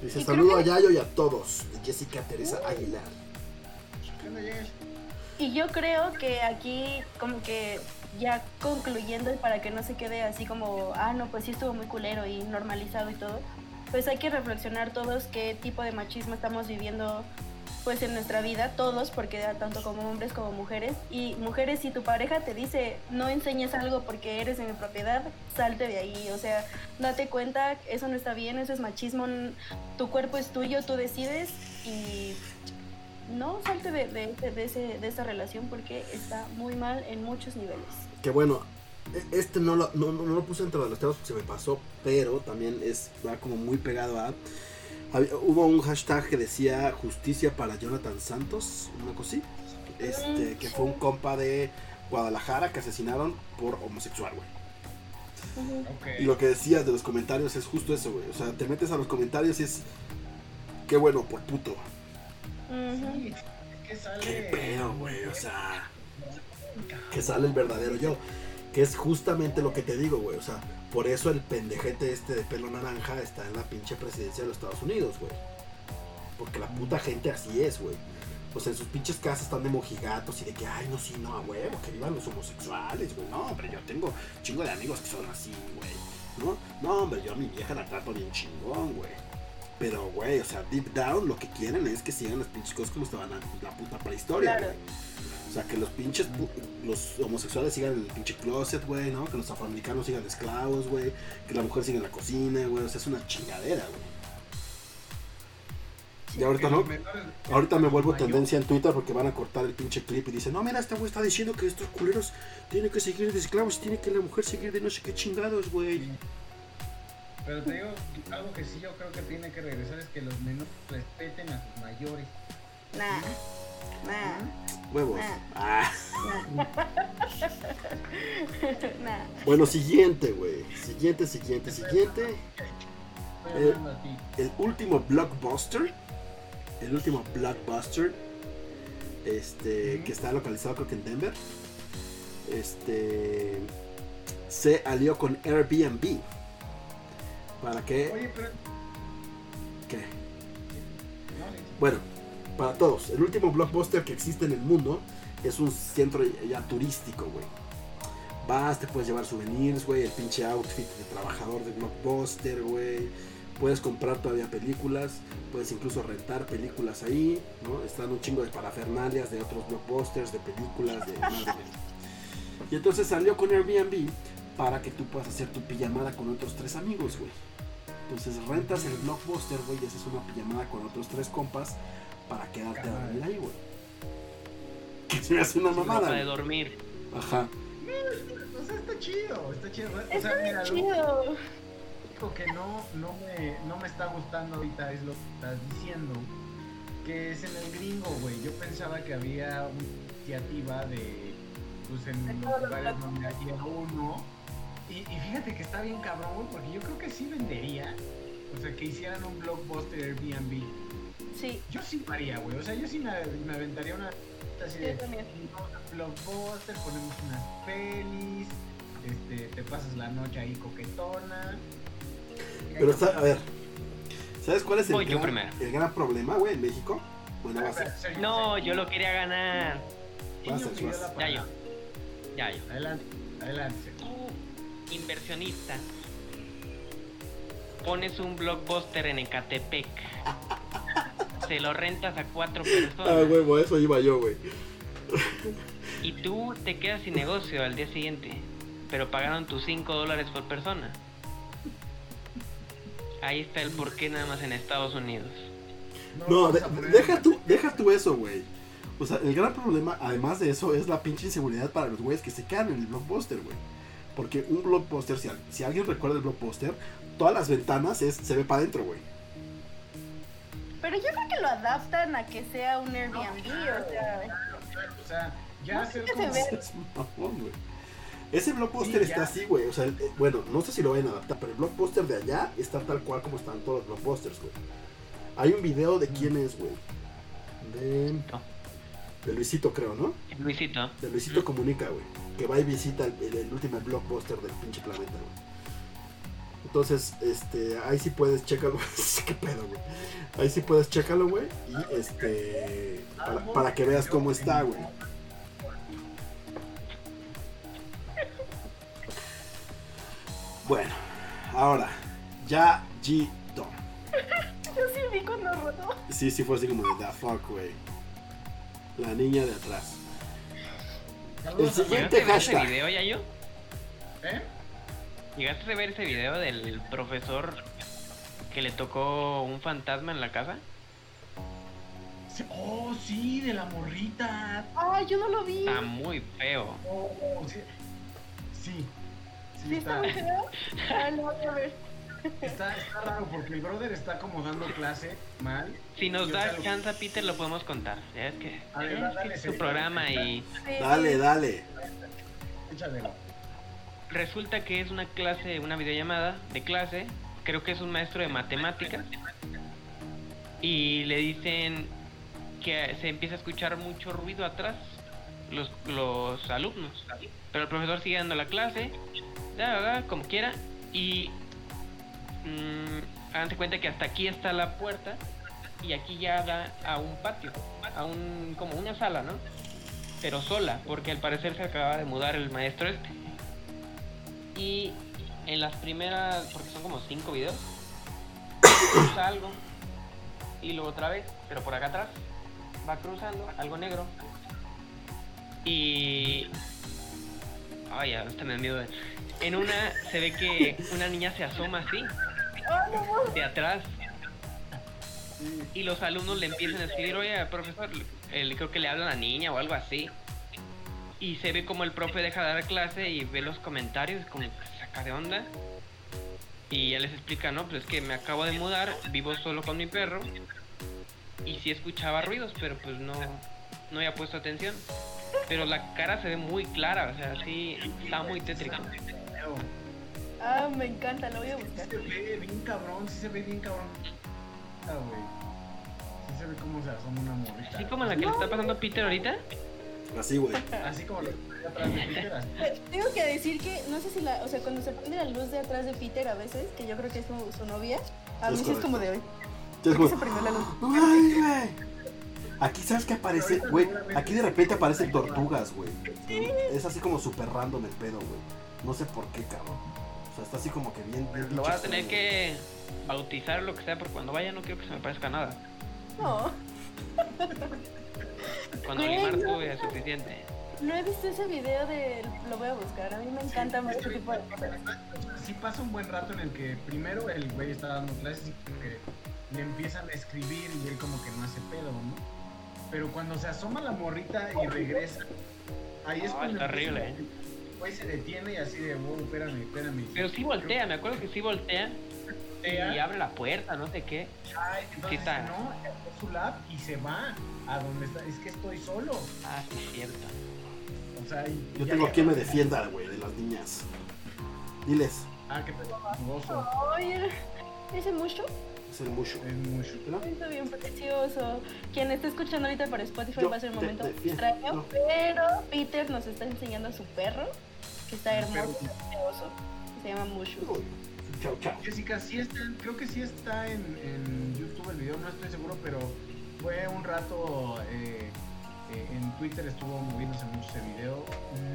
Dice saludo a Yayo y a todos. Jessica Teresa Aguilar. ¿Qué onda, Jess? Y yo creo que aquí, como que ya concluyendo, y para que no se quede así como, ah, no, pues sí estuvo muy culero y normalizado y todo, pues hay que reflexionar todos qué tipo de machismo estamos viviendo pues en nuestra vida, todos, porque tanto como hombres como mujeres. Y mujeres, si tu pareja te dice, no enseñes algo porque eres de mi propiedad, salte de ahí. O sea, date cuenta, eso no está bien, eso es machismo, tu cuerpo es tuyo, tú decides y no salte de, de, de- ese, de esa relación porque está muy mal en muchos niveles. Que bueno, e- este no lo, no, no- no lo puse entre los temas porque se me pasó, pero también es va como muy pegado a. había- hubo un hashtag que decía justicia para Jonathan Santos, una cosa así. Este, que fue un compa de Guadalajara que asesinaron por homosexual, güey. Y lo que decías de los comentarios es justo eso, güey. O sea, te metes a los comentarios y es. Qué bueno por puto. Que sale. Qué pedo, güey. O sea. que sale el verdadero yo. Que es justamente lo que te digo, güey. O sea, por eso el pendejete este de pelo naranja está en la pinche presidencia de los Estados Unidos, güey. Porque la puta gente así es, güey. O sea, en sus pinches casas están de mojigatos y de que, ay, no, sí, no, a huevo, que vivan los homosexuales, güey. No, hombre, yo tengo chingo de amigos que son así, güey. ¿No? No, hombre, yo a mi vieja la trato bien chingón, güey. Pero, güey, o sea, deep down lo que quieren es que sigan las pinches cosas como estaban en la puta prehistoria, Claro. güey. O sea, que los pinches, pu- los homosexuales sigan en el pinche closet, güey, ¿no? Que los afroamericanos sigan esclavos, güey. Que la mujer siga en la cocina, güey. O sea, es una chingadera, güey. Y ahorita no. menores- Ahorita me vuelvo mayor- tendencia en Twitter porque van a cortar el pinche clip y dicen, no, mira, este güey está diciendo que estos culeros tienen que seguir de esclavos y tiene que la mujer seguir de no sé qué chingados, güey. Pero te digo, algo que sí yo creo que tiene que regresar es que los menores respeten a sus mayores. Nah, nah, Huevos. Ah. nah. Bueno, siguiente, güey. Siguiente, siguiente, siguiente. Eh, el último blockbuster, el último blockbuster, este, que está localizado creo que en Denver, este, se alió con Airbnb. ¿Para qué? Oye, pero. ¿Qué? Bueno, para todos, el último blockbuster que existe en el mundo es un centro ya turístico, güey. Vas, te puedes llevar souvenirs, güey, el pinche outfit de trabajador de blockbuster, güey. Puedes comprar todavía películas, puedes incluso rentar películas ahí, ¿no? Están un chingo de parafernalias de otros blockbusters, de películas, de. Y entonces salió con Airbnb para que tú puedas hacer tu pijamada con otros tres amigos, güey. Entonces rentas el blockbuster, güey, y haces una pijamada con otros tres compas para quedarte a dormir ahí, güey. Que se me hace una mamada. Güey. dormir. Ajá. O sea, está chido, está chido. O Está sea, mira, lo chido. único que no, no, me, no me está gustando ahorita es lo que estás diciendo. Que es en el gringo, güey. Yo pensaba que había una iniciativa de. Pues en los lugares donde había uno. Y, y fíjate que está bien cabrón, güey, porque yo creo que sí vendería. O sea, que hicieran un blockbuster Airbnb. Sí, Yo sí lo haría, güey. O sea, yo sí me, me aventaría una. Así de, Yo también. vamos a blockbuster, ponemos unas pelis. Este, te pasas la noche ahí coquetona. Pero, a ver, ¿sabes cuál es el, Voy gran, el gran problema, güey, en México? Bueno, va a ser. No, yo lo quería ganar. ¿Quién Vas, me pidió vas. la Ya yo. Ya yo. Adelante, adelante. Tú, inversionista, pones un blockbuster en Ecatepec. Se lo rentas a cuatro personas. Ah, huevo, eso iba yo, güey. Y tú te quedas sin negocio al día siguiente. Pero pagaron tus 5 dólares por persona. Ahí está el porqué nada más en Estados Unidos. No, de- deja tú, deja tú eso, güey. O sea, el gran problema, además de eso, es la pinche inseguridad para los güeyes que se quedan en el blockbuster, güey. Porque un blockbuster, si, si alguien recuerda el blockbuster, todas las ventanas es, se ve para adentro, güey. Pero yo creo que lo adaptan a que sea un Airbnb, o sea, O sea, ya No, hacer que se como. ve. Es mamón, güey. Ese blockbuster Sí, está así, güey. O sea, el- eh, bueno, no sé si lo vayan a adaptar, pero el blockbuster de allá está tal cual como están todos los blockbusters, güey. Hay un video de quién es, güey. De, de Luisito, creo, ¿no? Luisito. De Luisito Comunica, güey. Que va y visita el, el- el último blockbuster del pinche planeta, güey. Entonces, este, ahí sí puedes, chécalo. ¿Qué pedo, güey? Ahí sí puedes, chécalo, güey. Y este, para, para que veas cómo está, güey. Bueno, ahora, ya G-Don. Yo sí vi cuando rodó. Sí, sí fue así como de the fuck, güey. La niña de atrás. El siguiente ¿Llegaste a ver ese hashtag. video, Yayo? ¿Eh? ¿Llegaste a ver ese video del profesor que le tocó un fantasma en la casa? Oh, sí, de la morrita. Ay, yo no lo vi. Está muy feo. Oh, sí. Sí. Sí, ¿Sí está está, muy feo? Lo voy a ver. está, está raro porque el brother está como dando clase mal. Si nos da chance, Peter, lo podemos contar. Ya es que, A ver, es dale, que es dale, su programa y. Dale, dale. Échale. Resulta que es una clase, una videollamada de clase. Creo que es un maestro de matemáticas. Y le dicen que se empieza a escuchar mucho ruido atrás, los, los alumnos. Pero el profesor sigue dando la clase, como quiera. Y mm, háganse cuenta que hasta aquí está la puerta y aquí ya da a un patio, a un como una sala, ¿no? Pero sola, porque al parecer se acaba de mudar el maestro este. Y en las primeras, porque son como cinco videos, cruza algo y luego otra vez, pero por acá atrás va cruzando algo negro y ay hasta me da miedo de- en una se ve que una niña se asoma así de atrás y los alumnos le empiezan a escribir oye profesor el- creo que le habla a la niña o algo así y se ve como el profe deja de dar clase y ve los comentarios como que saca de onda y ya les explica no pues es que me acabo de mudar vivo solo con mi perro y sí escuchaba ruidos pero pues no no había puesto atención pero la cara se ve muy clara o sea sí está muy tétrico Feo. Ah, me encanta, lo voy a Sí buscar. se ve bien cabrón, sí se ve bien cabrón. Ah, güey. Sí se ve como se asoma una morrita. así como la que le está pasando a Peter ahorita Así, güey. Así como lo que atrás de Peter. Pero Tengo que decir que, no sé si la, o sea, cuando se prende la luz de atrás de Peter a veces, que yo creo que es su, su novia, a Es mí sí es como de hoy. Ya es ¿Por qué como, se prendió la luz? Ay, güey. Aquí sabes que aparece, güey. Aquí de repente aparecen tortugas, güey. Es así como súper random el pedo, güey. No sé por qué, cabrón. O sea, está así como que bien. bien lo voy a tener que bautizar o lo que sea porque cuando vaya no quiero que se me parezca nada No, cuando Güey, limar no. tuve es suficiente no he visto ese video de, lo voy a buscar, a mí me encanta ver este tipo de cosas. Sí pasa un buen rato en el que primero el güey está dando clases y como que le empiezan a escribir y él como que no hace pedo, ¿no? Pero cuando se asoma la morrita y regresa, ahí es Ah, cuando está empieza- horrible, ¿eh? güey se detiene y así de, wow, espérame, espérame. pero sí voltea me acuerdo que sí voltea Voltea, y abre la puerta no sé qué ay, entonces Sí está. dice, no, su lab y se va a donde está, es que estoy solo. ah sí es cierto O sea, y- Yo tengo quien me defienda, güey, de las niñas. Diles, Ah, qué pedo, gozo. Oye, ese mucho es el mucho. Es mucho. ¿No? Está bien precioso. Quien está escuchando ahorita por Spotify Yo va a ser un te momento extraño, pero Peter nos está enseñando a su perro, que está El hermoso, precioso, que se llama Mushu. Uy, Chao, chao. Jessica, sí está, creo que sí está en, en YouTube el video, no estoy seguro, pero fue un rato eh, eh, en Twitter estuvo moviéndose mucho ese video.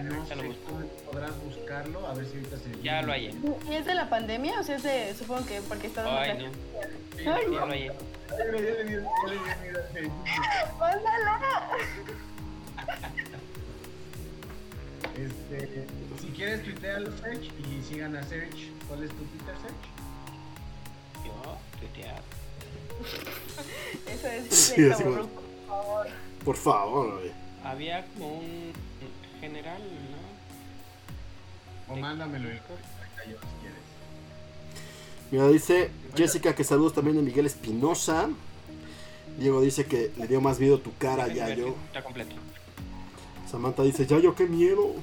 No sé cómo podrás buscarlo, a ver si ahorita se ya lo hallé ¿Y es de la pandemia? O sea, es de, supongo que porque está dando ay no Sí, Ay, ya lo hallé Ya le- ya le di- ya le di miedo a Facebook. ¡Mándala! Este, si quieres tuitear Search y sigan a Search. ¿Cuál es tu Twitter Search? yo tuitear Eso es Sí, así por favor. Por favor, había como un general no O mándamelo el yo si quieres. Mira, dice Jessica que saludos también de Miguel Espinosa. Diego dice que le dio más miedo tu cara, Yayo. está completo Samantha dice, Yayo, qué miedo.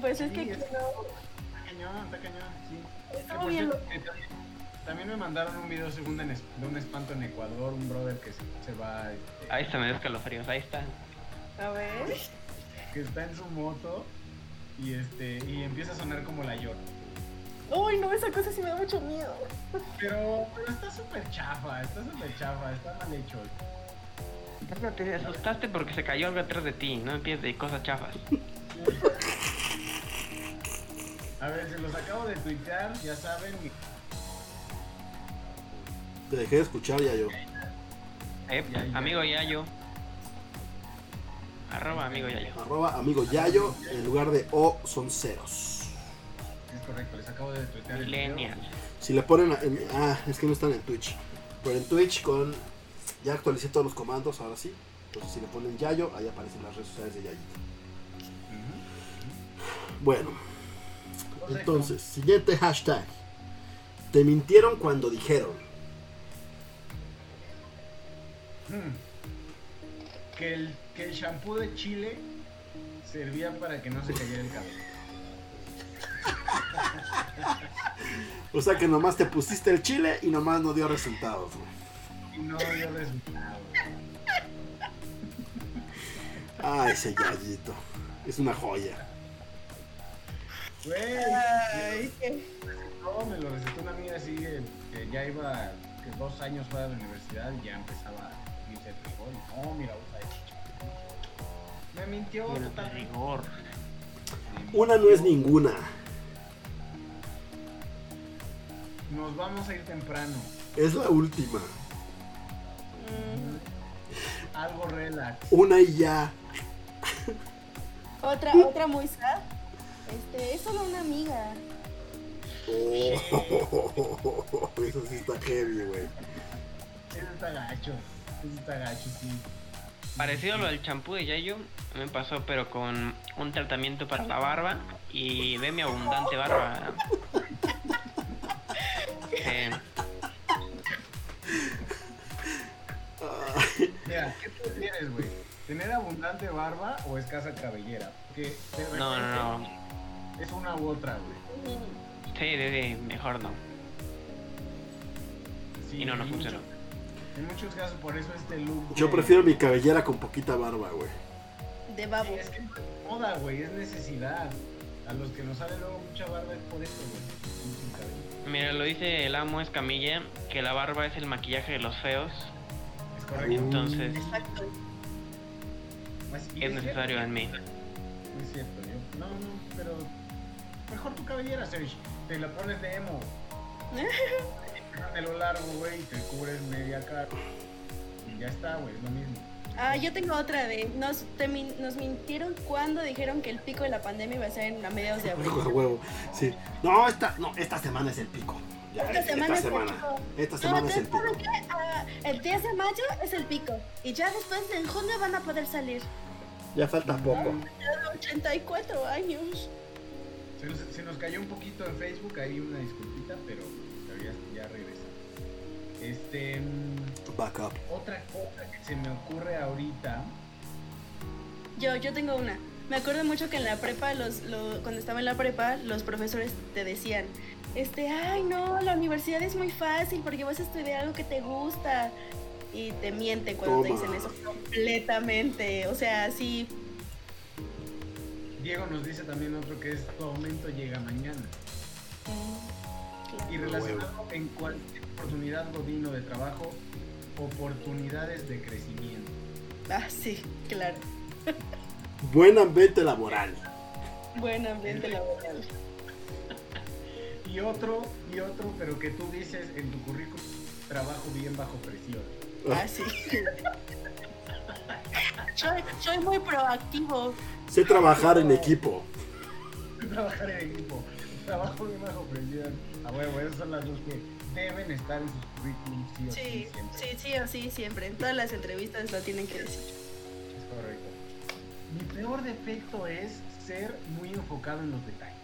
Pues es Sí, que es- aquí no. Está cañón, está cañón, Estaba por bien cierto, que también, también me mandaron un video según de, de un espanto en Ecuador, un brother que se, se va, este, Ahí está, me dio escalofríos, ahí está. A ver. que está en su moto y este y empieza a sonar como la llora. Uy, no, esa cosa sí me da mucho miedo. Pero, pero está súper chafa, está súper chafa, está mal hecho. Pero te asustaste porque se cayó algo atrás de ti, no empieces de cosas chafas. A ver, se los acabo de tuitear, ya saben. Te dejé de escuchar ya yo. Eh, Ya, ya. amigo Yayo. Arroba amigo Yayo. Arroba amigo Yayo, en lugar de O son ceros. Es correcto, les acabo de tuitear el video. Millennial. Si le ponen. a- en- ah, es que no están en Twitch. Pero en Twitch con. Ya actualicé todos los comandos, ahora sí. Entonces si le ponen Yayo, ahí aparecen las redes sociales de Yayito. Bueno. Entonces, siguiente hashtag. Te mintieron cuando dijeron. Hmm. Que el, que el shampoo de Chile servía para que no se cayera el cabello. O sea que nomás te pusiste el chile y nomás no dio resultados. Y no dio resultado. Ah, ese Yayito. Es una joya. Güey, Ay, qué- no, me lo recetó una amiga así que, que ya iba que dos años fuera de la universidad y ya empezaba a irse de rigor. No, mira, usa. Me mintió totalmente. rigor. Una no es ninguna. Nos vamos a ir temprano. Es la última. Mm, Algo relax. Una y ya. Otra, otra muy sad. Este, es solo una amiga. Oh, eso sí está heavy, güey. Eso está gacho. Eso está gacho, sí. Parecido a lo del champú de Yayo, me pasó pero con un tratamiento para la barba y ve mi abundante barba. Eh, Mira, ¿qué prefieres, güey? ¿Tener abundante barba o escasa cabellera? Porque de no, no, no. Es una u otra, güey. Sí, sí, sí, mejor no. Sí, Y no, no funcionó. muchos- En muchos casos, por eso este look. Yo de- prefiero mi cabellera con poquita barba, güey. De babo. Es que no es moda, güey, es necesidad. A los que nos sale luego mucha barba es por eso, güey. Mira, lo dice el amo Escamilla, que la barba es el maquillaje de los feos, Es correcto. entonces Exacto. Pues, es necesario cierto, en mí. Es cierto, yo. No, no, pero. Mejor tu cabellera, Serge. Te la pones de emo. Pelo largo, güey, y te cubres media cara. Y ya está, güey, es lo mismo. Ah, yo tengo otra de. Nos, te nos mintieron cuando dijeron que el pico de la pandemia iba a ser en a mediados de abril. Huevo. Sí. No, esta, no, esta semana es el pico. Ya, Esta semana es el semana. pico. Esta No, semana es el ¿saben pico. Ah, el 10 de mayo es el pico. Y ya después en junio van a poder salir. Ya falta poco. Ya de 84 años. Se nos, se nos cayó un poquito en Facebook, ahí una disculpita, pero, pero ya, ya regresa. Este. mm, Back up. Otra cosa que se me ocurre ahorita. Yo, yo tengo una. Me acuerdo mucho que en la prepa, los, lo- cuando estaba en la prepa, los profesores te decían, este, ay no, la universidad es muy fácil porque vas a estudiar algo que te gusta. Y te mienten cuando te dicen eso completamente. O sea, sí, Diego nos dice también otro que es tu aumento llega mañana. Y relacionado en cualquier oportunidad godino de trabajo, oportunidades de crecimiento. Ah, sí, claro. Buen ambiente laboral. Buen ambiente laboral. Y otro, y otro, pero que tú dices en tu currículum, trabajo bien bajo presión. Ah, sí. soy, soy muy proactivo. Sé trabajar en equipo. Trabajar en equipo, trabajo bien bajo presión. A huevo, esas son las dos que deben estar en sus currículums, sí sí, Sí, siempre. sí, sí o sí, siempre. En todas las entrevistas lo tienen que decir. Es correcto. Mi peor defecto es ser muy enfocado en los detalles.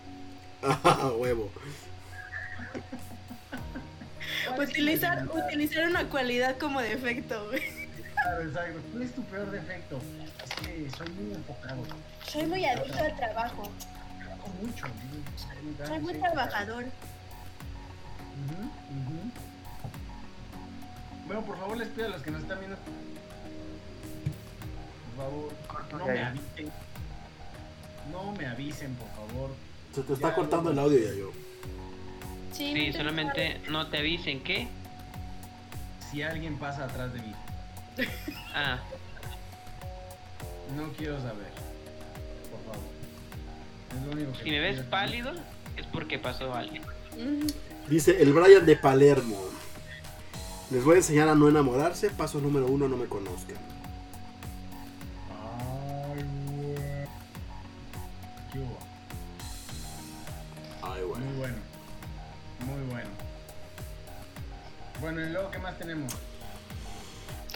A huevo. ¿Cuál es tu Utilizar, utilizar una cualidad como defecto, güey. Claro, exacto. ¿Cuál es tu peor defecto? Es que soy muy enfocado. Soy muy adicto al trabajo. Trabajo mucho. Soy muy trabajador. Bueno, por favor les pido a los que nos están viendo. Por favor, no me avisen. No me avisen, por favor. Se te está Ya, cortando el no. audio ya yo. Sí, Sí, me solamente no te avisen que. Si alguien pasa atrás de mí, Ah, no quiero saber. Por favor. Es lo único que si me ves pálido, es porque pasó alguien. Dice el Brian de Palermo. Les voy a enseñar a no enamorarse. Paso número uno, no me conozcan. Ay, güey. Muy bueno. Muy bueno. Bueno, y luego, ¿qué más tenemos?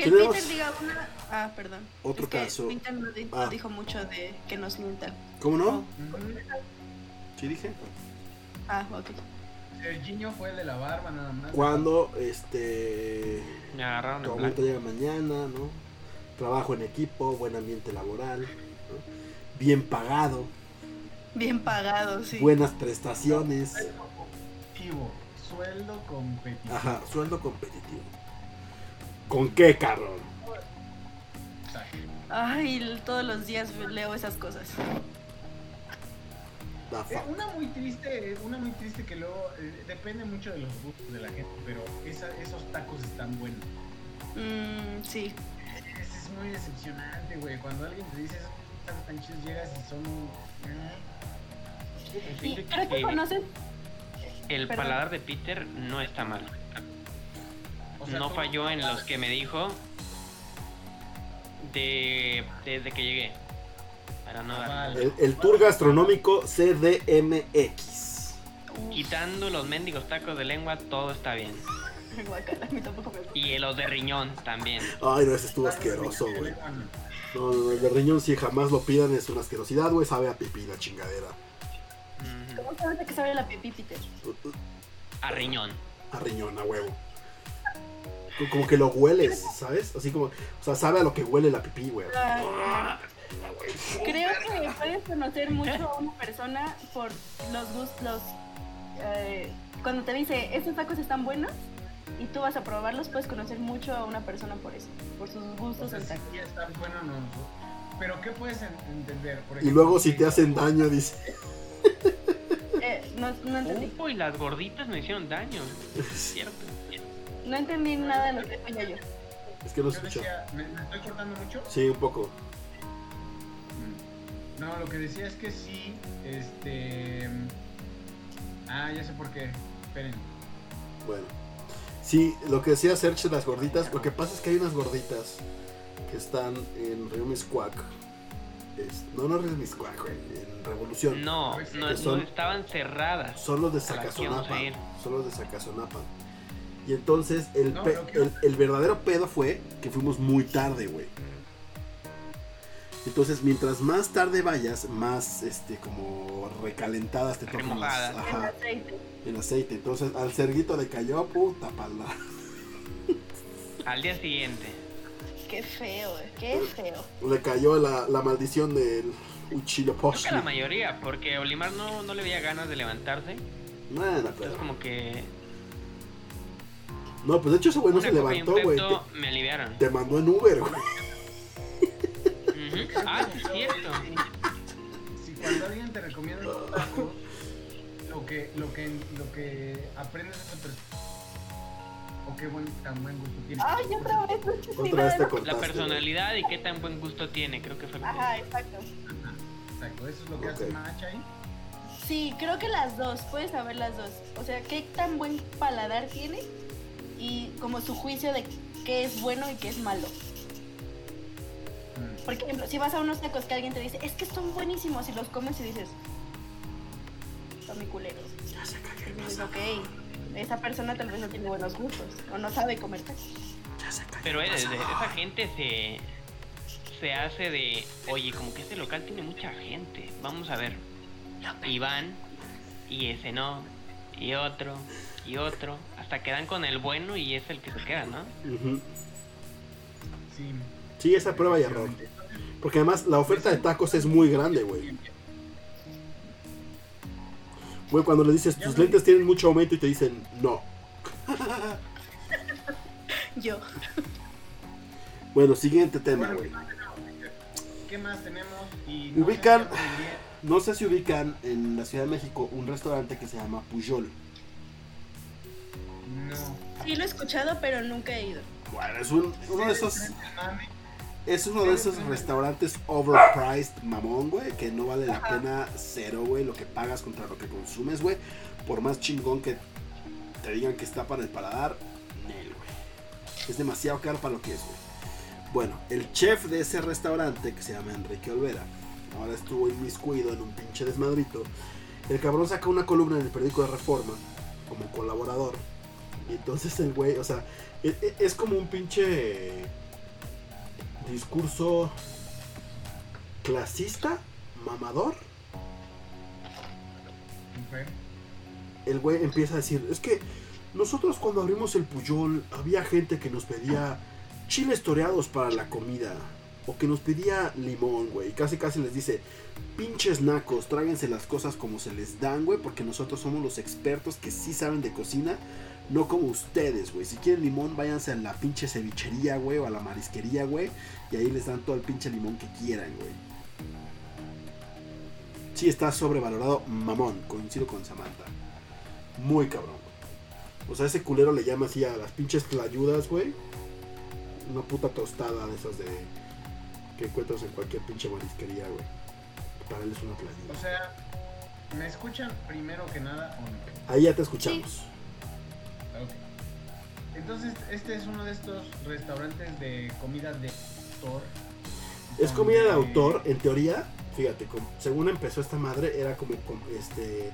Que el Peter diga una. Ah, perdón. Otro Es que caso. Peter no, Ah. dijo mucho de que nos mientan. ¿Cómo no? Ujú. Sí dije. Ah, ok. Serginho fue el de la barba, nada más. Cuando este Me agarraron tu en aumento llega mañana, ¿no? Trabajo en equipo, buen ambiente laboral, ¿no? bien pagado, Bien pagado, sí. buenas prestaciones, Competitivo. Sueldo competitivo. ajá, sueldo competitivo. ¿Con qué, cabrón? Exacto. Ay, todos los días leo esas cosas. Eh, una muy triste, una muy triste que luego eh, depende mucho de los gustos de la gente, pero esa- esos tacos están buenos. Mm, sí. Es, es muy decepcionante, güey. Cuando alguien te dice esos tacos tan chidos, llegas y son. eh, Y creo que que conoces. El Perdón. paladar de Peter no está mal. O sea, No tú- falló en los que me dijo de desde que llegué. Para no Ah. El, el tour gastronómico CDMX. Uf, Quitando los mendigos tacos de lengua, todo está bien. Y los de riñón también. Ay, no, ese estuvo asqueroso, güey. No, no, el de riñón si jamás lo pidan es una asquerosidad, güey, sabe a pipí la chingadera. ¿Cómo sabes de que sabe la pipí, Peter? A riñón. A riñón, a huevo. Como que lo hueles, ¿sabes? Así como, o sea, sabe a lo que huele la pipí, güey. Creo que puedes conocer mucho a una persona por los gustos. eh, cuando te dice, estos tacos están buenos y tú vas a probarlos, puedes conocer mucho a una persona por eso, por sus O gustos sea, en si tacos. ya está bueno, no. Pero, ¿qué puedes en- entender? Por Y luego si te hacen daño, dice. Eh, no, no entendí. Uy, las gorditas me hicieron daño. Cierto. No entendí nada de lo que decía yo. Es que no decía, ¿me, me estoy cortando mucho? Sí, un poco. Mm. No, lo que decía es que sí, este... Ah, ya sé por qué. Esperen. Bueno. Sí, lo que decía Serge de las gorditas, lo que pasa es que hay unas gorditas que están en Río Miscuac. Es- no, no Río Miscuac, en Revolución. No, no, Que son- no estaban cerradas. Son los de A las que íbamos Zacazonapa. a ir. Son los de Zacazonapa. Y entonces el, No, pe- el, el verdadero pedo fue que fuimos muy tarde, güey. Entonces, mientras más tarde vayas, más este como recalentadas te tocan las. En ajá, aceite. en aceite. Entonces, al cerguito le cayó, puta pala. Al día siguiente. Qué feo, eh, qué feo. Le cayó la, la maldición del Uchilo Creo que la mayoría, porque Olimar no, no le veía ganas de levantarse. Bueno, pero- Entonces como que No, pues de hecho ese güey no se un levantó, güey. Me aliviaron. Te, mandó en Uber, güey. Ujú. Ah, sí, es cierto. Si cuando alguien te recomienda unos tacos, lo que, lo que, lo que aprendes es otra o qué buen, tan buen gusto tiene. Ay, otra vez. Otra vez te contaste. La personalidad y qué tan buen gusto tiene, creo que fue lo que... Ajá, exacto. Ajá, Exacto, eso es lo que Ok. hace match ahí. Sí, creo que las dos, puedes saber las dos. O sea, qué tan buen paladar tiene y como su juicio de qué es bueno y qué es malo. Mm. Por ejemplo, si vas a unos tacos que alguien te dice, es que son buenísimos y los comes y dices, son mi culeros. Y dices, ok, esa persona tal vez no tiene buenos gustos o no sabe comer tacos. Pero eh, de- de- esa gente se, se hace de, oye, como que este local tiene mucha gente, vamos a ver. Y van, y ese no, y otro, y otro, hasta quedan con el bueno y es el que se queda, ¿no? Sí. Sí, esa prueba y error. Porque además la oferta de tacos es muy grande, güey. Güey, cuando le dices, tus lentes tienen mucho aumento y te dicen, no. Yo. Bueno, siguiente tema, güey. ¿qué más tenemos? Y no sé Ubican, si no sé si ubican en la Ciudad de México un restaurante que se llama Puyol. No. Sí lo he escuchado, pero nunca he ido. Bueno, es un, uno de esos, es uno de esos restaurantes overpriced, mamón, güey, que no vale la pena cero, güey, lo que pagas contra lo que consumes, güey. Por más chingón que te digan que está para el paladar, nel, güey. Es demasiado caro para lo que es, güey. Bueno, el chef de ese restaurante, que se llama Enrique Olvera, ahora estuvo inmiscuido en un pinche desmadrito. El cabrón sacó una columna en el periódico de Reforma, como colaborador. Y entonces el güey, o sea, e- e- es como un pinche discurso clasista, mamador. El güey empieza a decir, es que nosotros cuando abrimos el Puyol había gente que nos pedía chiles toreados para la comida. O que nos pedía limón, güey. Casi casi les dice, pinches nacos, tráguense las cosas como se les dan, güey. Porque nosotros somos los expertos que sí saben de cocina. No como ustedes, güey. Si quieren limón, váyanse a la pinche cevichería, güey. O a la marisquería, güey. Y ahí les dan todo el pinche limón que quieran, güey. Sí está sobrevalorado, mamón. Coincido con Samantha. Muy cabrón, güey. O sea, ese culero le llama así a las pinches tlayudas, güey. Una puta tostada de esas de... Que encuentras en cualquier pinche marisquería, güey. Para él es una O tlayuda. sea, ¿me escuchan primero que nada o no? Ahí ya te escuchamos. Entonces, este es uno de estos restaurantes de comida de autor. Es comida de autor, en teoría, fíjate, según empezó esta madre, era como, com- este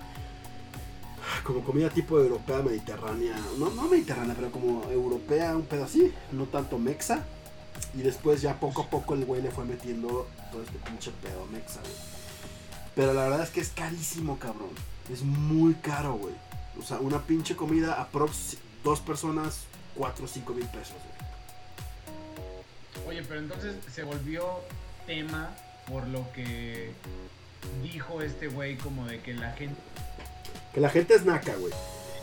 como comida tipo europea mediterránea, no, no mediterránea, pero como europea, un pedo así, no tanto mexa. Y después ya poco a poco el güey le fue metiendo todo este pinche pedo mexa, güey. Pero la verdad es que es carísimo, cabrón. Es muy caro, güey. O sea, una pinche comida aprox dos personas, cuatro o cinco mil pesos, güey. Oye, pero entonces se volvió tema por lo que dijo este güey como de que la gente Que la gente es naca, güey.